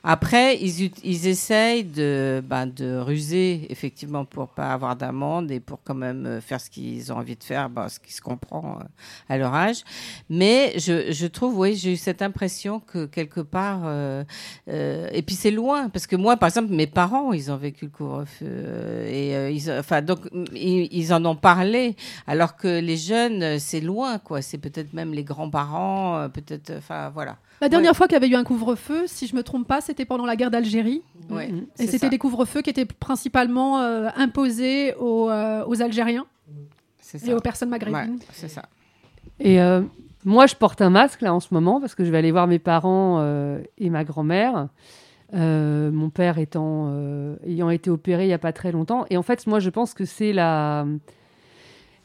Après, ils, ils essayent de, ben, de ruser, effectivement, pour pas avoir d'amende et pour quand même euh, faire ce qu'ils ont envie de faire, ben, ce qui se comprend euh, à leur âge. Mais je, je trouve, oui, j'ai eu cette impression que quelque part, euh, euh, et puis c'est loin, parce que moi, par exemple, mes parents, ils ont vécu le couvre-feu euh, et euh, ils, enfin, donc ils, ils en ont parlé, alors que les jeunes, c'est loin, quoi. C'est peut-être même les grands-parents, peut-être, enfin, voilà. La dernière fois qu'il y avait eu un couvre-feu, si je me trompe pas, c'était pendant la guerre d'Algérie. Ouais, Et c'était des couvre-feux qui étaient principalement euh, imposés aux, euh, aux Algériens et aux personnes maghrébines. Ouais, c'est ça. Et euh, moi, je porte un masque là en ce moment parce que je vais aller voir mes parents euh, et ma grand-mère. Euh, mon père étant euh, ayant été opéré il y a pas très longtemps. Et en fait, moi, je pense que c'est la,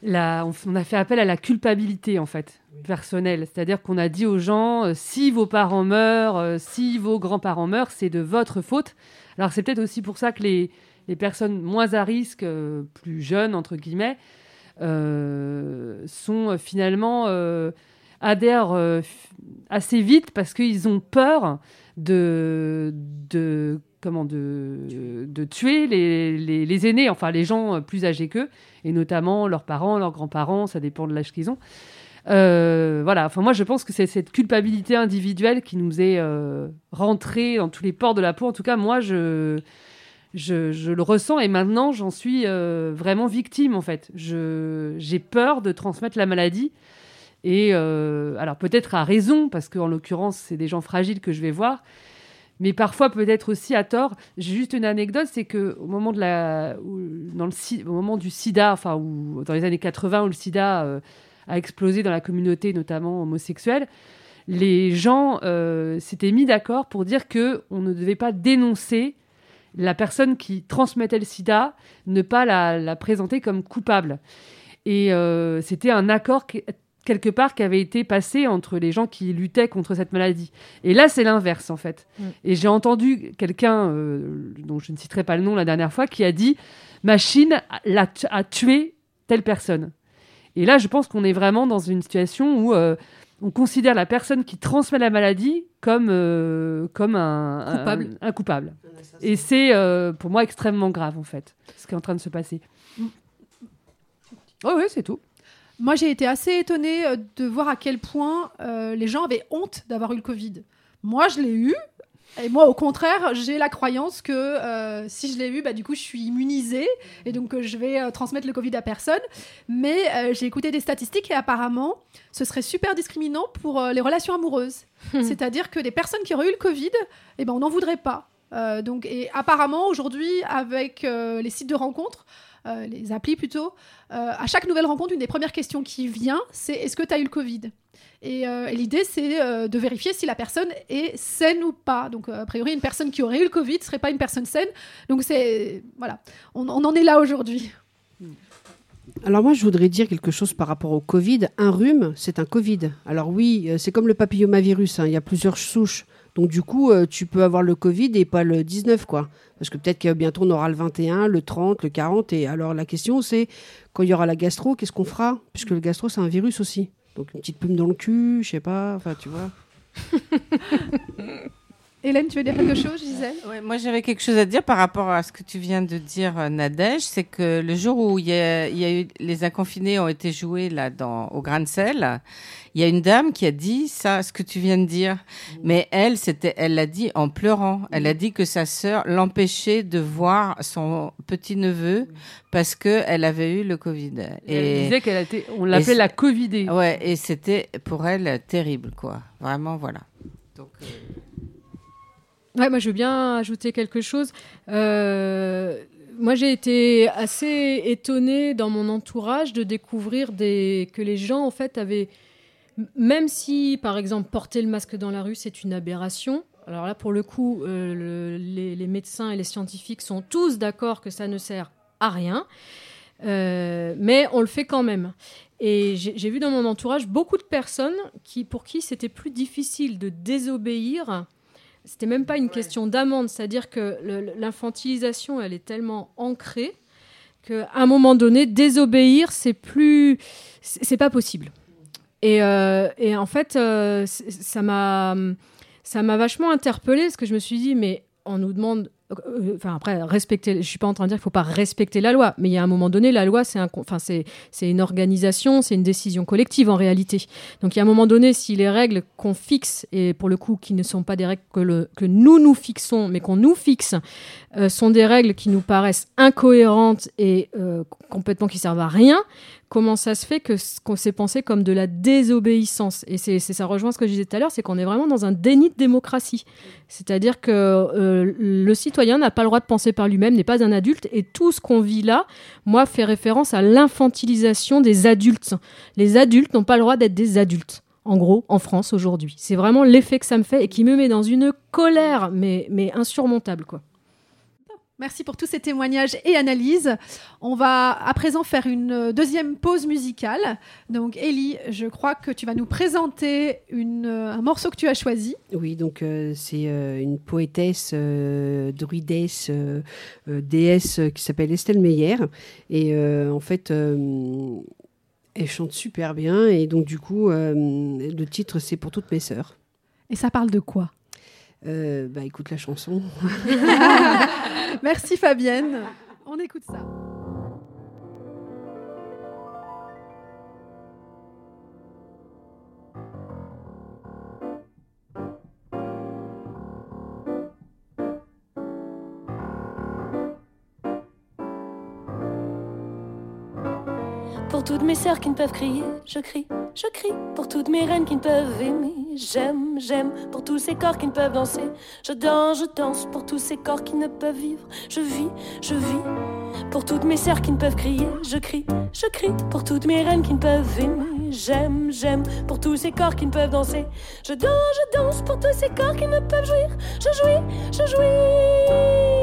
la on, on a fait appel à la culpabilité en fait personnelle. C'est-à-dire qu'on a dit aux gens euh, si vos parents meurent, euh, si vos grands-parents meurent, c'est de votre faute. Alors c'est peut-être aussi pour ça que les, les personnes moins à risque, euh, plus jeunes entre guillemets, sont finalement adhèrent assez vite parce qu'ils ont peur de, de comment de, tuer les, les, les aînés, enfin les gens plus âgés qu'eux, et notamment leurs parents, leurs grands-parents, ça dépend de l'âge qu'ils ont. Euh, voilà, enfin moi je pense que c'est cette culpabilité individuelle qui nous est euh, rentrée dans tous les pores de la peau. En tout cas, moi je, je, je le ressens et maintenant j'en suis euh, vraiment victime en fait. J'ai peur de transmettre la maladie. Et alors peut-être à raison, parce qu'en l'occurrence c'est des gens fragiles que je vais voir, mais parfois peut-être aussi à tort. J'ai juste une anecdote, c'est que au moment de la, dans le, au moment du SIDA, enfin dans les années 80 où le SIDA euh, a explosé dans la communauté, notamment homosexuelle, les gens euh, s'étaient mis d'accord pour dire que on ne devait pas dénoncer la personne qui transmettait le SIDA, ne pas la, la présenter comme coupable. Et euh, c'était un accord qui- quelque part qui avait été passé entre les gens qui luttaient contre cette maladie. Et là, c'est l'inverse, en fait. Mm. Et j'ai entendu quelqu'un, euh, dont je ne citerai pas le nom la dernière fois, qui a dit « Machine a tué telle personne ». Et là, je pense qu'on est vraiment dans une situation où euh, on considère la personne qui transmet la maladie comme, euh, comme un, Coupable. un coupable. Et c'est euh, pour moi extrêmement grave, en fait, ce qui est en train de se passer. Oui, oui, c'est tout. Moi, j'ai été assez étonnée euh, de voir à quel point euh, les gens avaient honte d'avoir eu le Covid. Moi, je l'ai eu. Et moi, au contraire, j'ai la croyance que euh, si je l'ai eu, bah, du coup, je suis immunisée et donc euh, je vais transmettre le Covid à personne. Mais j'ai écouté des statistiques et apparemment, ce serait super discriminant pour les relations amoureuses. C'est-à-dire que les personnes qui auraient eu le Covid, eh ben, on n'en voudrait pas. Donc, et apparemment, aujourd'hui, avec les sites de rencontres, euh, les applis plutôt, euh, à chaque nouvelle rencontre, une des premières questions qui vient, c'est est-ce que tu as eu le Covid? Et, euh, et l'idée, c'est de vérifier si la personne est saine ou pas. Donc, a priori, une personne qui aurait eu le Covid ne serait pas une personne saine. Donc, c'est. Voilà. On, en est là aujourd'hui. Alors moi, je voudrais dire quelque chose par rapport au Covid. Un rhume, c'est un Covid. Alors oui, c'est comme le papillomavirus, hein, il y a plusieurs souches. Donc du coup, euh, tu peux avoir le Covid et pas le 19, quoi. Parce que peut-être que bientôt on aura le 21, le 30, le 40. Et alors la question, c'est quand il y aura la gastro, qu'est-ce qu'on fera? Puisque le gastro, c'est un virus aussi. Donc une petite plume dans le cul, je sais pas, enfin tu vois. Hélène, tu veux dire quelque chose, Gisèle? Ouais, moi, j'avais quelque chose à dire par rapport à ce que tu viens de dire, euh, Nadège. C'est que le jour où il y a, il y a eu les inconfinés ont été joués là dans au grain de sel, il y a une dame qui a dit ça, ce que tu viens de dire. Mais elle, c'était, elle l'a dit en pleurant. Elle a dit que sa sœur l'empêchait de voir son petit neveu parce que elle avait eu le Covid. Et elle disait qu'elle été, on l'appelait la Covidée. Ouais, et c'était pour elle terrible, quoi. Vraiment, voilà. Donc, euh, Ouais, moi je veux bien ajouter quelque chose. Euh, moi j'ai été assez étonnée dans mon entourage de découvrir que les gens en fait avaient, même si par exemple porter le masque dans la rue c'est une aberration. Alors là pour le coup, euh, le- les, médecins et les scientifiques sont tous d'accord que ça ne sert à rien. Euh, mais on le fait quand même. Et j'ai vu dans mon entourage beaucoup de personnes qui, pour qui c'était plus difficile de désobéir c'était même pas une question d'amende, c'est-à-dire que l'infantilisation, elle est tellement ancrée qu'à un moment donné, désobéir, c'est plus, c'est pas possible. Et, euh, et en fait, euh, ça m'a, ça m'a vachement interpellée parce que je me suis dit, mais on nous demande enfin après respecter je suis pas en train de dire qu'il faut pas respecter la loi mais il y a un moment donné la loi c'est un enfin c'est c'est une organisation c'est une décision collective en réalité. Donc il y a un moment donné si les règles qu'on fixe et pour le coup qui ne sont pas des règles que le que nous nous fixons mais qu'on nous fixe euh, sont des règles qui nous paraissent incohérentes et euh, complètement qui servent à rien comment ça se fait que ce qu'on s'est pensé comme de la désobéissance Et c'est ça rejoint ce que je disais tout à l'heure, c'est qu'on est vraiment dans un déni de démocratie. C'est-à-dire que euh, le citoyen n'a pas le droit de penser par lui-même, n'est pas un adulte, et tout ce qu'on vit là, moi, fait référence à l'infantilisation des adultes. Les adultes n'ont pas le droit d'être des adultes. En gros, en France aujourd'hui. C'est vraiment l'effet que ça me fait et qui me met dans une colère, mais, mais insurmontable, quoi. Merci pour tous ces témoignages et analyses. On va à présent faire une deuxième pause musicale. Donc, Ellie, je crois que tu vas nous présenter une, un morceau que tu as choisi. Oui, donc euh, c'est euh, une poétesse, euh, druidesse, euh, déesse qui s'appelle Estelle Meyer. Et en fait, elle chante super bien. Et donc, du coup, le titre, c'est pour toutes mes sœurs. Et ça parle de quoi? Bah, écoute la chanson. Merci Fabienne. On écoute ça. Toutes mes sœurs qui ne peuvent crier, je crie, je crie. Pour toutes mes reines qui ne peuvent aimer, j'aime, j'aime. Pour tous ces corps qui ne peuvent danser, je danse, je danse. Pour tous ces corps qui ne peuvent vivre, je vis, je vis. Pour toutes mes sœurs qui ne peuvent crier, je crie, je crie. Pour toutes mes reines qui ne peuvent aimer, j'aime, j'aime. Pour tous ces corps qui ne peuvent danser, je danse, je danse. Pour tous ces corps qui ne peuvent jouir, je jouis, je jouis.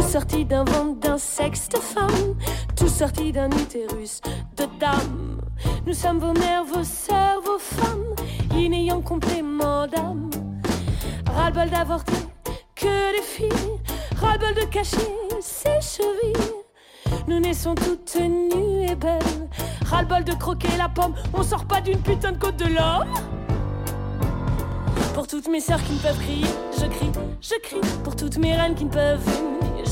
Tout sorti d'un ventre d'un sexe de femme, tout sorti d'un utérus de dame. Nous sommes vos mères, vos sœurs, vos femmes, inayant complément d'âme. Ras-le-bol d'avorter, que des filles, ras-le-bol de cacher ses chevilles. Nous naissons toutes nues et belles, ras-le-bol de croquer la pomme, on sort pas d'une putain de côte de l'homme. Pour toutes mes sœurs qui ne peuvent crier, je crie, je crie. Pour toutes mes reines qui ne peuvent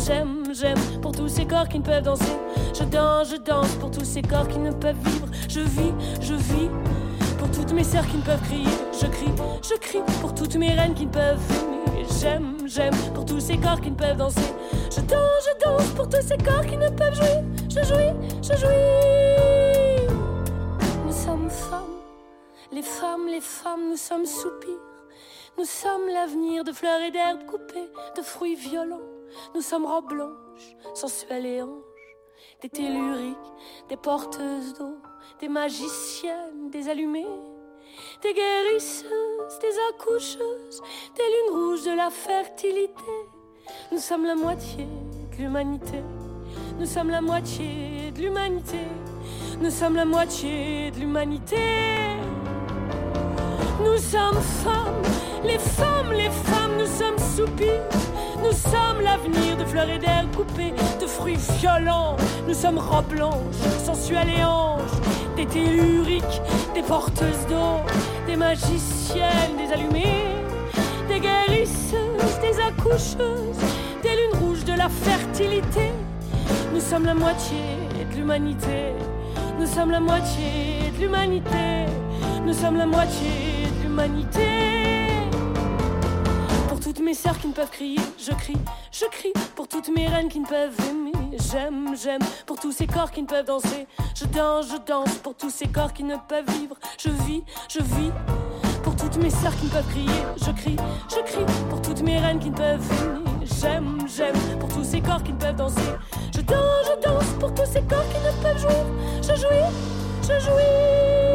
j'aime, j'aime. Pour tous ces corps qui ne peuvent danser, je danse, je danse. Pour tous ces corps qui ne peuvent vivre, je vis, je vis. Pour toutes mes sœurs qui ne peuvent crier, je crie, je crie. Pour toutes mes reines qui ne peuvent aimer, j'aime, j'aime. Pour tous ces corps qui ne peuvent danser, je danse, je danse. Pour tous ces corps qui ne peuvent jouir, je jouis, je jouis. Nous sommes femmes, les femmes, les femmes, nous sommes soupirs. Nous sommes l'avenir de fleurs et d'herbes coupées, de fruits violents. Nous sommes robes blanches, sensuelles et anges, des telluriques, des porteuses d'eau, des magiciennes, des allumées, des guérisseuses, des accoucheuses, des lunes rouges de la fertilité. Nous sommes la moitié de l'humanité. Nous sommes la moitié de l'humanité. Nous sommes la moitié de l'humanité. Nous sommes femmes, les femmes, les femmes, nous sommes soupirs. Nous sommes l'avenir de fleurs et d'herbes coupées, de fruits violents. Nous sommes robes blanches, sensuelles et anges, des telluriques, des porteuses d'eau, des magiciennes, des allumées, des guérisseuses, des accoucheuses, des lunes rouges de la fertilité. Nous sommes la moitié de l'humanité. Nous sommes la moitié de l'humanité. Nous sommes la moitié Pour toutes mes sœurs qui ne peuvent crier, je crie, je crie. Pour toutes mes reines qui ne peuvent aimer, j'aime, j'aime. Pour tous ces corps qui ne peuvent danser, je danse, je danse. Pour tous ces corps qui ne peuvent vivre, je vis, je vis. Pour toutes mes sœurs qui ne peuvent crier, je crie, je crie. Pour toutes mes reines qui ne peuvent aimer, j'aime, j'aime. Pour tous ces corps qui ne peuvent danser, je danse, je danse. Pour tous ces corps qui ne peuvent jouir, je jouis, je jouis.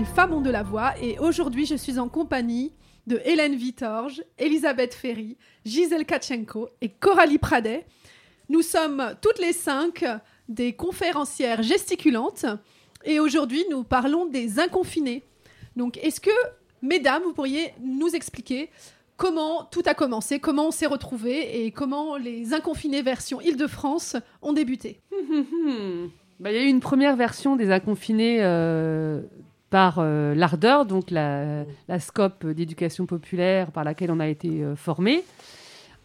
Les Femmes ont de la voix et aujourd'hui je suis en compagnie de Hélène Vitorge, Elisabeth Ferry, Gisèle Katchenko et Coralie Pradet. Nous sommes toutes les cinq des conférencières gesticulantes et aujourd'hui nous parlons des inconfinés. Donc est-ce que, mesdames, vous pourriez nous expliquer comment tout a commencé, comment on s'est retrouvés et comment les inconfinés version Île-de-France ont débuté? Bah, Il y a eu une première version des inconfinés euh, par euh, l'Ardeur, donc la, la SCOP d'éducation populaire par laquelle on a été euh, formé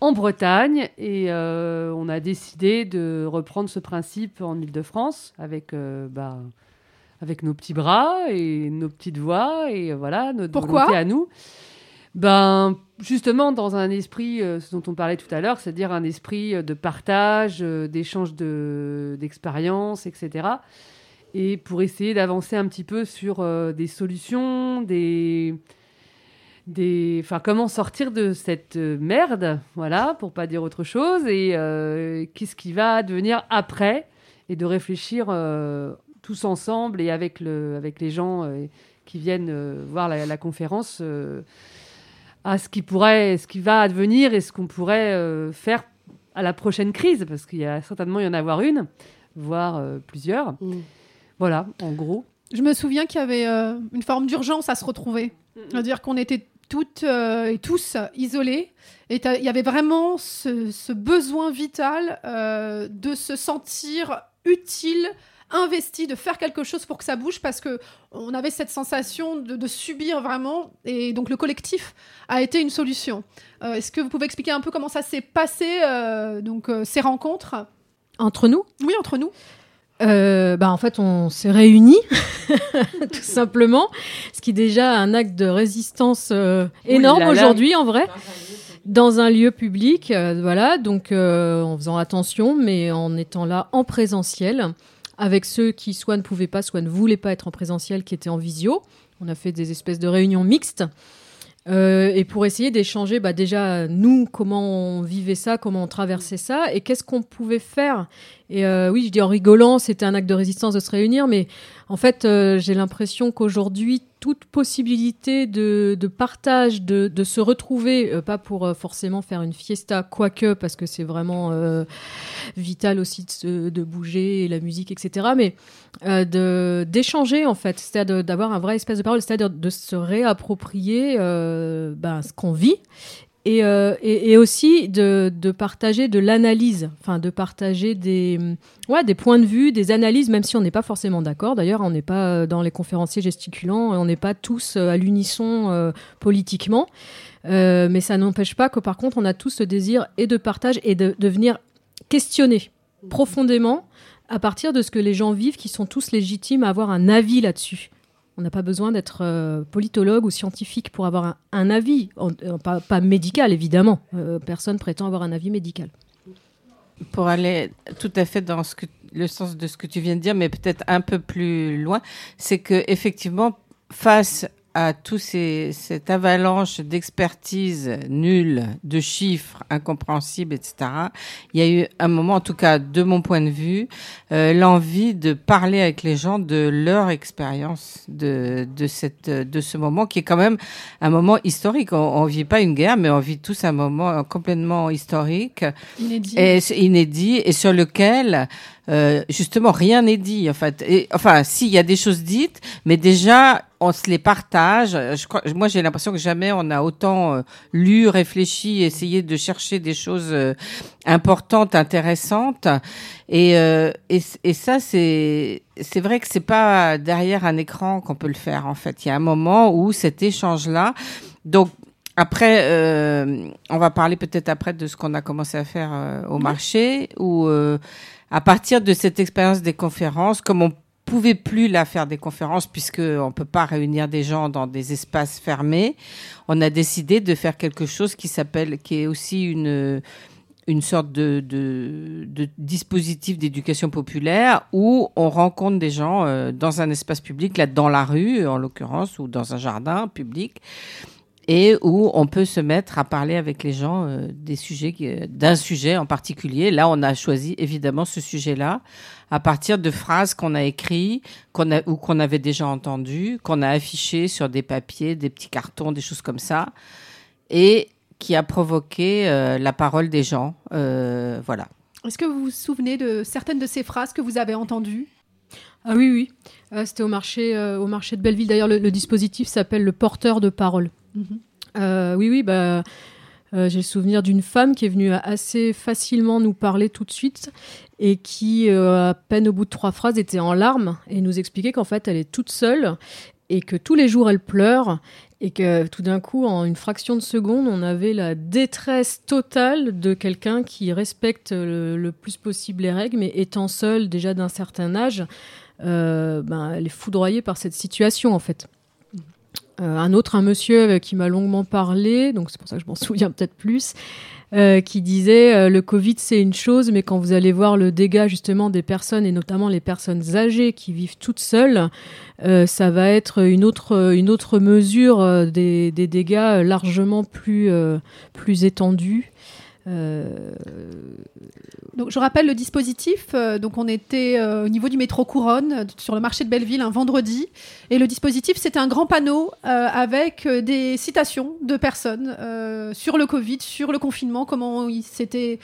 en Bretagne. Et euh, on a décidé de reprendre ce principe en Ile-de-France avec, bah, avec nos petits bras et nos petites voix et voilà, notre Pourquoi volonté à nous. Ben, justement, dans un esprit, euh, ce dont on parlait tout à l'heure, c'est-à-dire un esprit de partage, euh, d'échange de- d'expériences, etc. Et pour essayer d'avancer un petit peu sur euh, des solutions, des, des, enfin, comment sortir de cette merde, voilà, pour pas dire autre chose, et euh, qu'est-ce qui va devenir après, et de réfléchir euh, tous ensemble et avec le, avec les gens qui viennent voir la, conférence à ce qui pourrait, ce qui va advenir et ce qu'on pourrait faire à la prochaine crise, parce qu'il y a certainement y en avoir une, voire plusieurs. Mm. Voilà, en gros. Je me souviens qu'il y avait euh, une forme d'urgence à se retrouver. C'est-à-dire qu'on était toutes euh, et tous isolés. Et il y avait vraiment ce, ce besoin vital euh, de se sentir utile, investi, de faire quelque chose pour que ça bouge, parce que on avait cette sensation de, de subir vraiment. Et donc le collectif a été une solution. Euh, Est-ce que vous pouvez expliquer un peu comment ça s'est passé, euh, donc euh, ces rencontres? Entre nous? Oui, entre nous. Euh, bah, en fait, on s'est réunis, tout simplement, ce qui est déjà un acte de résistance euh, énorme aujourd'hui, en vrai, dans un lieu public, euh, voilà, donc euh, en faisant attention, mais en étant là en présentiel, avec ceux qui soit ne pouvaient pas, soit ne voulaient pas être en présentiel, qui étaient en visio. On a fait des espèces de réunions mixtes. Euh, et pour essayer d'échanger, bah déjà, nous, comment on vivait ça, comment on traversait ça, et qu'est-ce qu'on pouvait faire? Et euh, oui, je dis en rigolant, c'était un acte de résistance de se réunir, mais en fait, euh, j'ai l'impression qu'aujourd'hui, toute possibilité de, partage, de, se retrouver, euh, pas pour euh, forcément faire une fiesta, quoique, parce que c'est vraiment vital aussi de, se- de bouger, la musique, etc., mais d'échanger, en fait, c'est-à-dire d'avoir un vrai espace de parole, c'est-à-dire de se réapproprier ben, ce qu'on vit et, euh, et, aussi de, partager de l'analyse, enfin de partager des, ouais, des points de vue, des analyses, même si on n'est pas forcément d'accord. D'ailleurs, on n'est pas euh, dans les conférenciers gesticulants, on n'est pas tous euh, à l'unisson politiquement. Mais ça n'empêche pas que par contre, on a tous ce désir et de partage et de, de venir questionner profondément à partir de ce que les gens vivent, qui sont tous légitimes à avoir un avis là-dessus. On n'a pas besoin d'être euh, politologue ou scientifique pour avoir un, avis, pas, médical évidemment. Euh, personne prétend avoir un avis médical. Pour aller tout à fait dans le sens de ce que tu viens de dire, mais peut-être un peu plus loin, c'est que effectivement, face à tout ces, cette avalanche d'expertise nulle, de chiffres incompréhensibles, etc., il y a eu un moment, en tout cas de mon point de vue, euh, l'envie de parler avec les gens de leur expérience de, de, cette, de ce moment qui est quand même un moment historique. On ne vit pas une guerre, mais on vit tous un moment complètement historique Inédit. et inédit et sur lequel euh, justement rien n'est dit en fait. Et, enfin, si il y a des choses dites, mais déjà on se les partage. Je crois, moi j'ai l'impression que jamais on a autant euh, lu, réfléchi, essayé de chercher des choses euh, importantes, intéressantes. Et, euh, et, et ça c'est c'est vrai que c'est pas derrière un écran qu'on peut le faire en fait. Il y a un moment où cet échange là, donc après, euh, on va parler peut-être après de ce qu'on a commencé à faire euh, au marché, euh, à partir de cette expérience des conférences, comme on pouvait plus la faire des conférences puisque on peut pas réunir des gens dans des espaces fermés, on a décidé de faire quelque chose qui s'appelle, qui est aussi une une sorte de, de, de dispositif d'éducation populaire où on rencontre des gens euh, dans un espace public, là dans la rue en l'occurrence, ou dans un jardin public, et où on peut se mettre à parler avec les gens euh, des sujets, euh, d'un sujet en particulier. Là, on a choisi évidemment ce sujet-là à partir de phrases qu'on a écrites, qu'on a ou qu'on avait déjà entendues, qu'on a affichées sur des papiers, des petits cartons, des choses comme ça, et qui a provoqué euh, la parole des gens. Euh, voilà. Est-ce que vous vous souvenez de certaines de ces phrases que vous avez entendues? Ah oui, oui. Euh, C'était au marché, euh, au marché de Belleville. D'ailleurs, le, le dispositif s'appelle le porteur de parole. Euh, oui, oui, bah, Euh, J'ai le souvenir d'une femme qui est venue assez facilement nous parler tout de suite et qui, euh, à peine au bout de trois phrases, était en larmes et nous expliquait qu'en fait, elle est toute seule et que tous les jours, elle pleure et que tout d'un coup, en une fraction de seconde, on avait la détresse totale de quelqu'un qui respecte le, plus possible les règles, mais étant seule déjà d'un certain âge, ben, elle est foudroyée par cette situation en fait. Euh, un autre, un monsieur qui m'a longuement parlé, donc c'est pour ça que je m'en souviens peut-être plus, euh, qui disait euh, le Covid c'est une chose, mais quand vous allez voir le dégât justement des personnes et notamment les personnes âgées qui vivent toutes seules, euh, ça va être une autre une autre mesure euh, des, des dégâts largement plus plus étendus. Euh, Donc, je rappelle le dispositif. euh, donc, on était euh, au niveau du métro Couronne, sur le marché de Belleville, un vendredi. Et le dispositif, c'était un grand panneau avec des citations de personnes sur le Covid, sur le confinement, comment ils s'étaient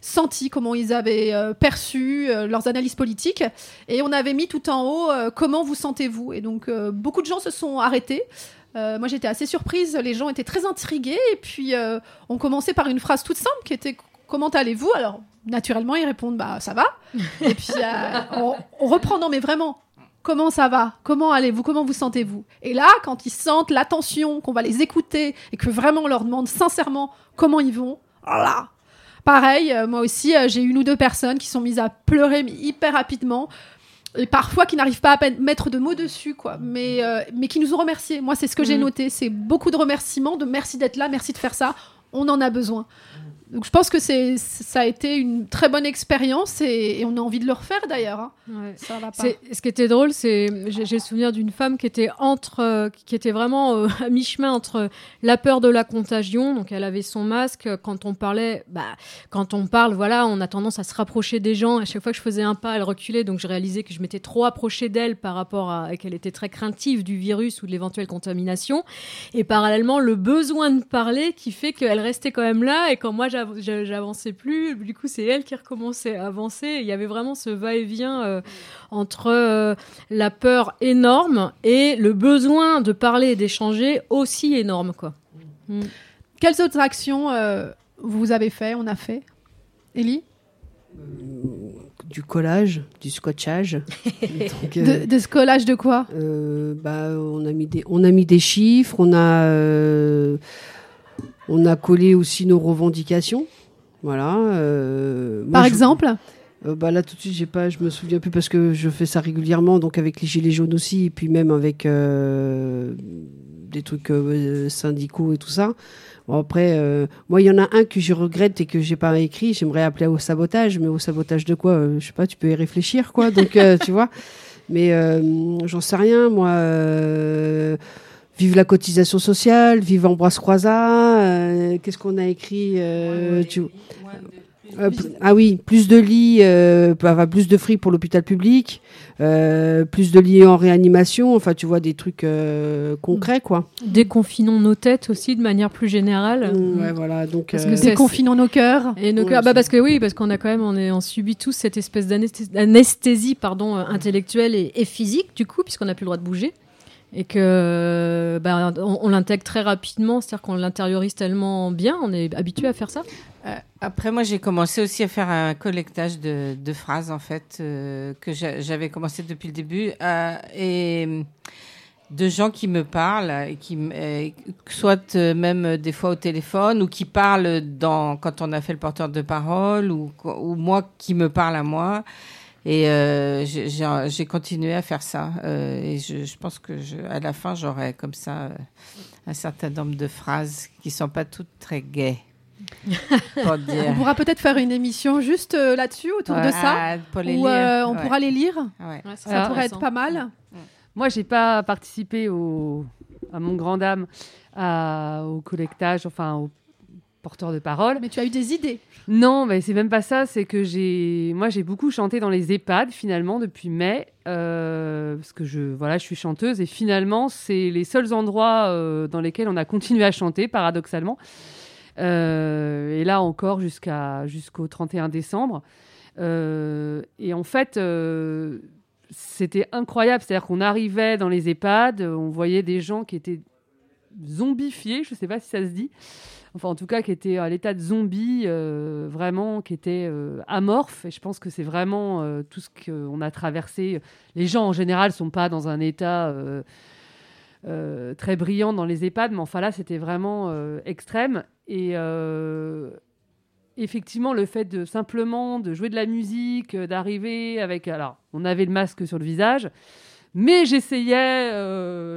sentis, comment ils avaient perçu leurs analyses politiques. Et on avait mis tout en haut comment vous sentez-vous. Et donc, beaucoup de gens se sont arrêtés. Euh, moi, j'étais assez surprise. Les gens étaient très intrigués. Et puis, euh, on commençait par une phrase toute simple qui était Comment allez-vous? Alors, naturellement, ils répondent Bah, ça va. Et puis, euh, on, on reprend Non, mais vraiment, comment ça va? Comment allez-vous? Comment vous sentez-vous? Et là, quand ils sentent l'attention, qu'on va les écouter et que vraiment on leur demande sincèrement comment ils vont, là, pareil, moi aussi, j'ai une ou deux personnes qui sont mises à pleurer mais hyper rapidement. Et parfois qui n'arrivent pas à mettre de mots dessus, quoi, mais, euh, mais qui nous ont remerciés. Moi, c'est ce que j'ai Mhm. noté. C'est beaucoup de remerciements, de merci d'être là, merci de faire ça. On en a besoin. Donc, je pense que c'est, ça a été une très bonne expérience et, et on a envie de le refaire d'ailleurs. hein. ouais. Ça va pas. C'est- Ce qui était drôle, c'est j'ai j'ai le souvenir d'une femme qui était entre, euh, qui était vraiment euh, à mi-chemin entre la peur de la contagion, donc elle avait son masque. Quand on parlait, bah, quand on parle, voilà, on a tendance à se rapprocher des gens. À chaque fois que je faisais un pas, elle reculait, donc je réalisais que je m'étais trop approchée d'elle par rapport à qu'elle était très craintive du virus ou de l'éventuelle contamination. Et parallèlement, le besoin de parler qui fait qu'elle restait quand même là. Et quand moi j'av- j'a- j'avançais plus, du coup c'est elle qui recommençait à avancer. Il y avait vraiment ce va-et-vient euh, entre euh, la peur énorme et le besoin de parler et d'échanger aussi énorme, quoi. Quelles autres actions euh, vous avez fait, on a fait? Ellie Du collage, du scotchage. Donc, euh, de, de ce collage de quoi? Euh, bah, on a mis des, on a mis des chiffres, on a, euh, on a collé aussi nos revendications. Voilà. euh, moi, Par je- exemple euh, bah là tout de suite, j'ai pas, je me souviens plus parce que je fais ça régulièrement, donc avec les gilets jaunes aussi, et puis même avec euh, des trucs euh, syndicaux et tout ça. Bon après, euh, moi il y en a un que je regrette et que j'ai pas écrit. J'aimerais appeler au sabotage, mais au sabotage de quoi Je sais pas. Tu peux y réfléchir quoi. Donc euh, tu vois. Mais euh, j'en sais rien moi. Vive la cotisation sociale, vive Ambroise Croizat. euh, Qu'est-ce qu'on a écrit euh, tu- euh, ah oui, plus de lits, euh, enfin, plus de fric pour l'hôpital public, euh, plus de lits en réanimation. Enfin, tu vois des trucs euh, concrets, quoi. Déconfinons nos têtes aussi de manière plus générale. Mm, Ouais, voilà. Donc, Parce euh, que c'est- Déconfinons nos cœurs. Et nos Ouais, cœurs- bah parce que oui, parce qu'on a quand même, on, est, on subit tous cette espèce d'anesthé- d'anesthésie, pardon, intellectuelle et, et physique du coup, puisqu'on n'a plus le droit de bouger, et que bah, on, l'intègre très rapidement, c'est-à-dire qu'on l'intériorise tellement bien, on est habitué à faire ça. Euh, après, moi, j'ai commencé aussi à faire un collectage de, phrases, en fait, euh, que j'a- j'avais commencé depuis le début, euh, et euh, de gens qui me parlent, qui, euh, soit euh, même euh, des fois au téléphone, ou qui parlent quand on a fait le porteur de parole, ou moi qui me parle à moi. Et euh, j'ai- continué à faire ça. Euh, et je, je pense que je, à la fin, j'aurai comme ça euh, un certain nombre de phrases qui sont pas toutes très gaies. pour On pourra peut-être faire une émission juste euh, là-dessus, autour de ça, où lire. euh, on Ouais. pourra les lire. Ouais. Ça pourrait être pas mal. Moi, j'ai pas participé au, à mon grand dame à- au collectage, enfin au porteur de parole. Mais tu as eu des idées. Non, mais c'est même pas ça. C'est que j'ai, moi, j'ai beaucoup chanté dans les EHPAD finalement depuis mai, euh, parce que je, voilà, je suis chanteuse et finalement, c'est les seuls endroits euh, dans lesquels on a continué à chanter, paradoxalement. Euh, et là encore jusqu'à jusqu'au 31 décembre. Et en fait, c'était incroyable. C'est-à-dire qu'on arrivait dans les EHPAD, on voyait des gens qui étaient zombifié, je sais pas si ça se dit. Enfin, en tout cas, qui était à l'état de zombie, euh, vraiment, qui était euh, amorphe. Et je pense que c'est vraiment euh, tout ce qu'on a traversé. Les gens, en général, sont pas dans un état très brillant dans les EHPAD, mais enfin là, c'était vraiment extrême. Et effectivement, le fait de simplement de jouer de la musique, d'arriver avec... Alors, on avait le masque sur le visage, mais j'essayais,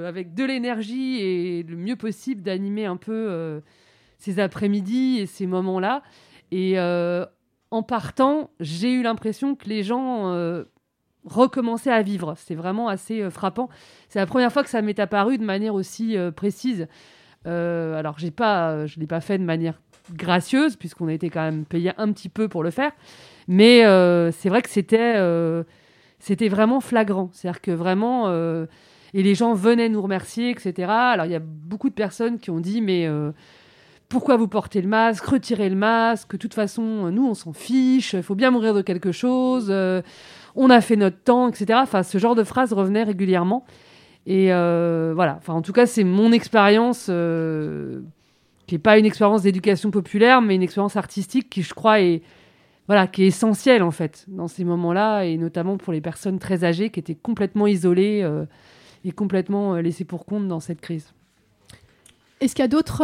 avec de l'énergie et le mieux possible, d'animer un peu ces après-midi et ces moments-là. Et euh, en partant, j'ai eu l'impression que les gens euh, recommençaient à vivre. C'est vraiment assez euh, frappant. C'est la première fois que ça m'est apparu de manière aussi précise. Alors, j'ai pas, je ne l'ai pas fait de manière gracieuse, puisqu'on a été quand même payé un petit peu pour le faire. Mais c'est vrai que c'était c'était vraiment flagrant. C'est-à-dire que vraiment, et les gens venaient nous remercier, etc. Alors il y a beaucoup de personnes qui ont dit, mais pourquoi vous portez le masque Retirez le masque. De toute façon, nous, on s'en fiche. Il faut bien mourir de quelque chose. euh, on a fait notre temps, etc. Enfin, ce genre de phrases revenaient régulièrement. Et euh, voilà. En tout cas, c'est mon expérience. euh, qui n'est pas une expérience d'éducation populaire, mais une expérience artistique qui, je crois, est, voilà, qui est essentielle, en fait, dans ces moments-là, et notamment pour les personnes très âgées qui étaient complètement isolées et complètement laissées pour compte dans cette crise. Est-ce qu'il y a d'autres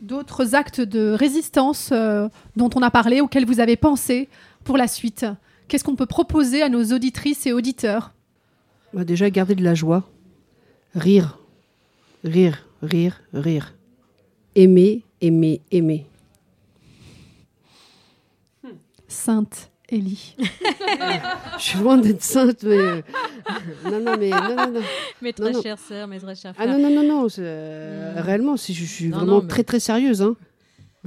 d'autres actes de résistance euh, dont on a parlé, auxquels vous avez pensé pour la suite Qu'est-ce qu'on peut proposer à nos auditrices et auditeurs? Bah, déjà, garder de la joie. Rire. Rire, rire, rire. Aimer, aimer, aimer. Sainte Élie. Je suis loin d'être sainte, mais. euh, non, non, mais. Non, non, non. Mes très non. chères sœurs, mes très chers Ah non, non, non, non. c'est, euh, Réellement, si je, je suis Non, vraiment non, mais- très, très sérieuse. Hein.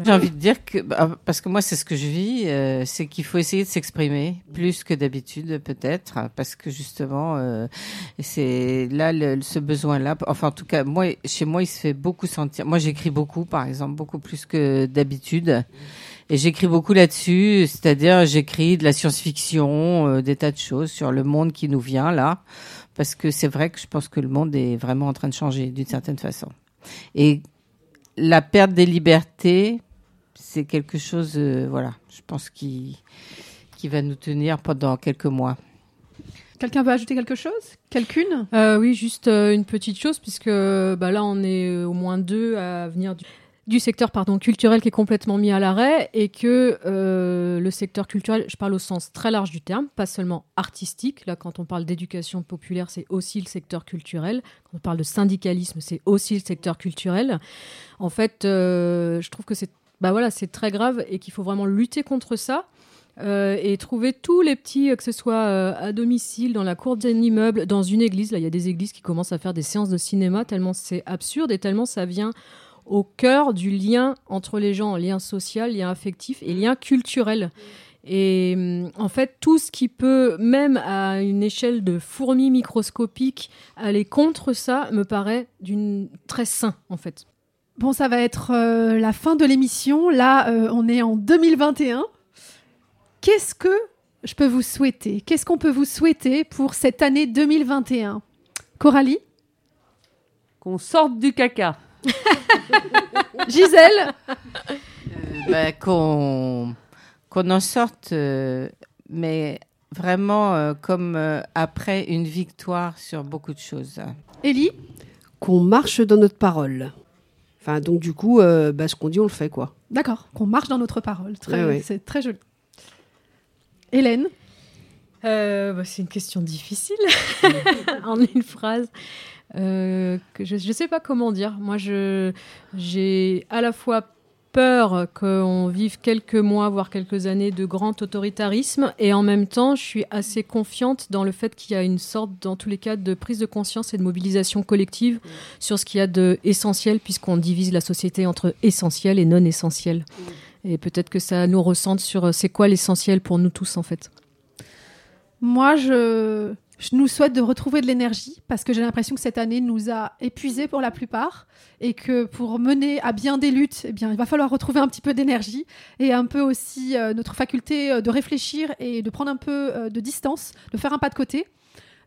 J'ai envie de dire que, bah, parce que moi, c'est ce que je vis, euh, c'est qu'il faut essayer de s'exprimer plus que d'habitude, peut-être, parce que justement, euh, c'est là le, ce besoin-là. Enfin, en tout cas, moi, chez moi, il se fait beaucoup sentir. Moi, j'écris beaucoup, par exemple, beaucoup plus que d'habitude. Et j'écris beaucoup là-dessus, c'est-à-dire j'écris de la science-fiction, euh, des tas de choses sur le monde qui nous vient là, parce que c'est vrai que je pense que le monde est vraiment en train de changer d'une certaine façon. Et la perte des libertés, c'est quelque chose, euh, voilà, je pense qui qui va nous tenir pendant quelques mois. Quelqu'un veut ajouter quelque chose? Quelqu'une? Euh, oui, juste euh, une petite chose, puisque bah, là, on est au moins deux à venir du, du secteur pardon, culturel qui est complètement mis à l'arrêt, et que euh, le secteur culturel, je parle au sens très large du terme, pas seulement artistique. Là, quand on parle d'éducation populaire, c'est aussi le secteur culturel. Quand on parle de syndicalisme, c'est aussi le secteur culturel. En fait, euh, je trouve que c'est bah voilà, très grave et qu'il faut vraiment lutter contre ça. Euh, et trouver tous les petits, que ce soit à domicile, dans la cour d'un immeuble, dans une église. Là, il y a des églises qui commencent à faire des séances de cinéma, tellement c'est absurde et tellement ça vient au cœur du lien entre les gens, lien social, lien affectif et lien culturel. Et hum, en fait, tout ce qui peut, même à une échelle de fourmi microscopique, aller contre ça, me paraît d'une très sain, en fait. Bon, ça va être euh, la fin de l'émission. Là, euh, on est en 2021. Qu'est-ce que je peux vous souhaiter? Qu'est-ce qu'on peut vous souhaiter pour cette année 2021 Coralie? Qu'on sorte du caca. Gisèle Bah, qu'on qu'on en sorte, euh, mais vraiment euh, comme euh, après une victoire sur beaucoup de choses. Élie? Qu'on marche dans notre parole. Enfin, donc, du coup, euh, bah, ce qu'on dit, on le fait, quoi. D'accord, qu'on marche dans notre parole. Très, Ouais, ouais. C'est très joli. Hélène? Euh, bah, c'est une question difficile en une phrase. Euh, je ne sais pas comment dire. Moi, j'ai à la fois peur qu'on vive quelques mois, voire quelques années de grand autoritarisme, et en même temps, je suis assez confiante dans le fait qu'il y a une sorte, dans tous les cas, de prise de conscience et de mobilisation collective sur ce qu'il y a de puisqu'on divise la société entre essentiel et non essentiel. Et peut-être que ça nous ressente sur euh, c'est quoi l'essentiel pour nous tous, en fait? Moi, je, je nous souhaite de retrouver de l'énergie parce que j'ai l'impression que cette année nous a épuisés pour la plupart et que pour mener à bien des luttes, eh bien, il va falloir retrouver un petit peu d'énergie et un peu aussi euh, notre faculté euh, de réfléchir et de prendre un peu euh, de distance, de faire un pas de côté,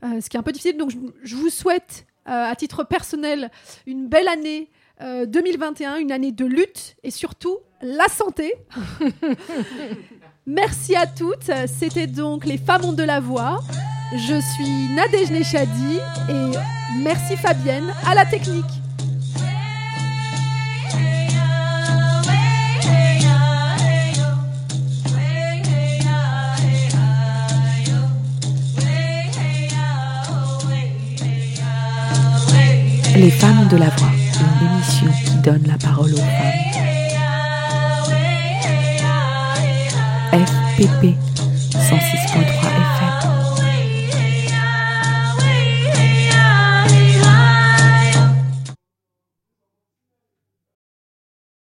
ce qui est un peu difficile. Donc, je, je vous souhaite à titre personnel, une belle année euh, 2021, une année de lutte et surtout la santé. Merci à toutes. C'était donc les femmes ont de la voix. Je suis Nadège Nechadi et merci Fabienne à la technique. Les femmes de la voix, une émission qui donne la parole aux femmes. FPP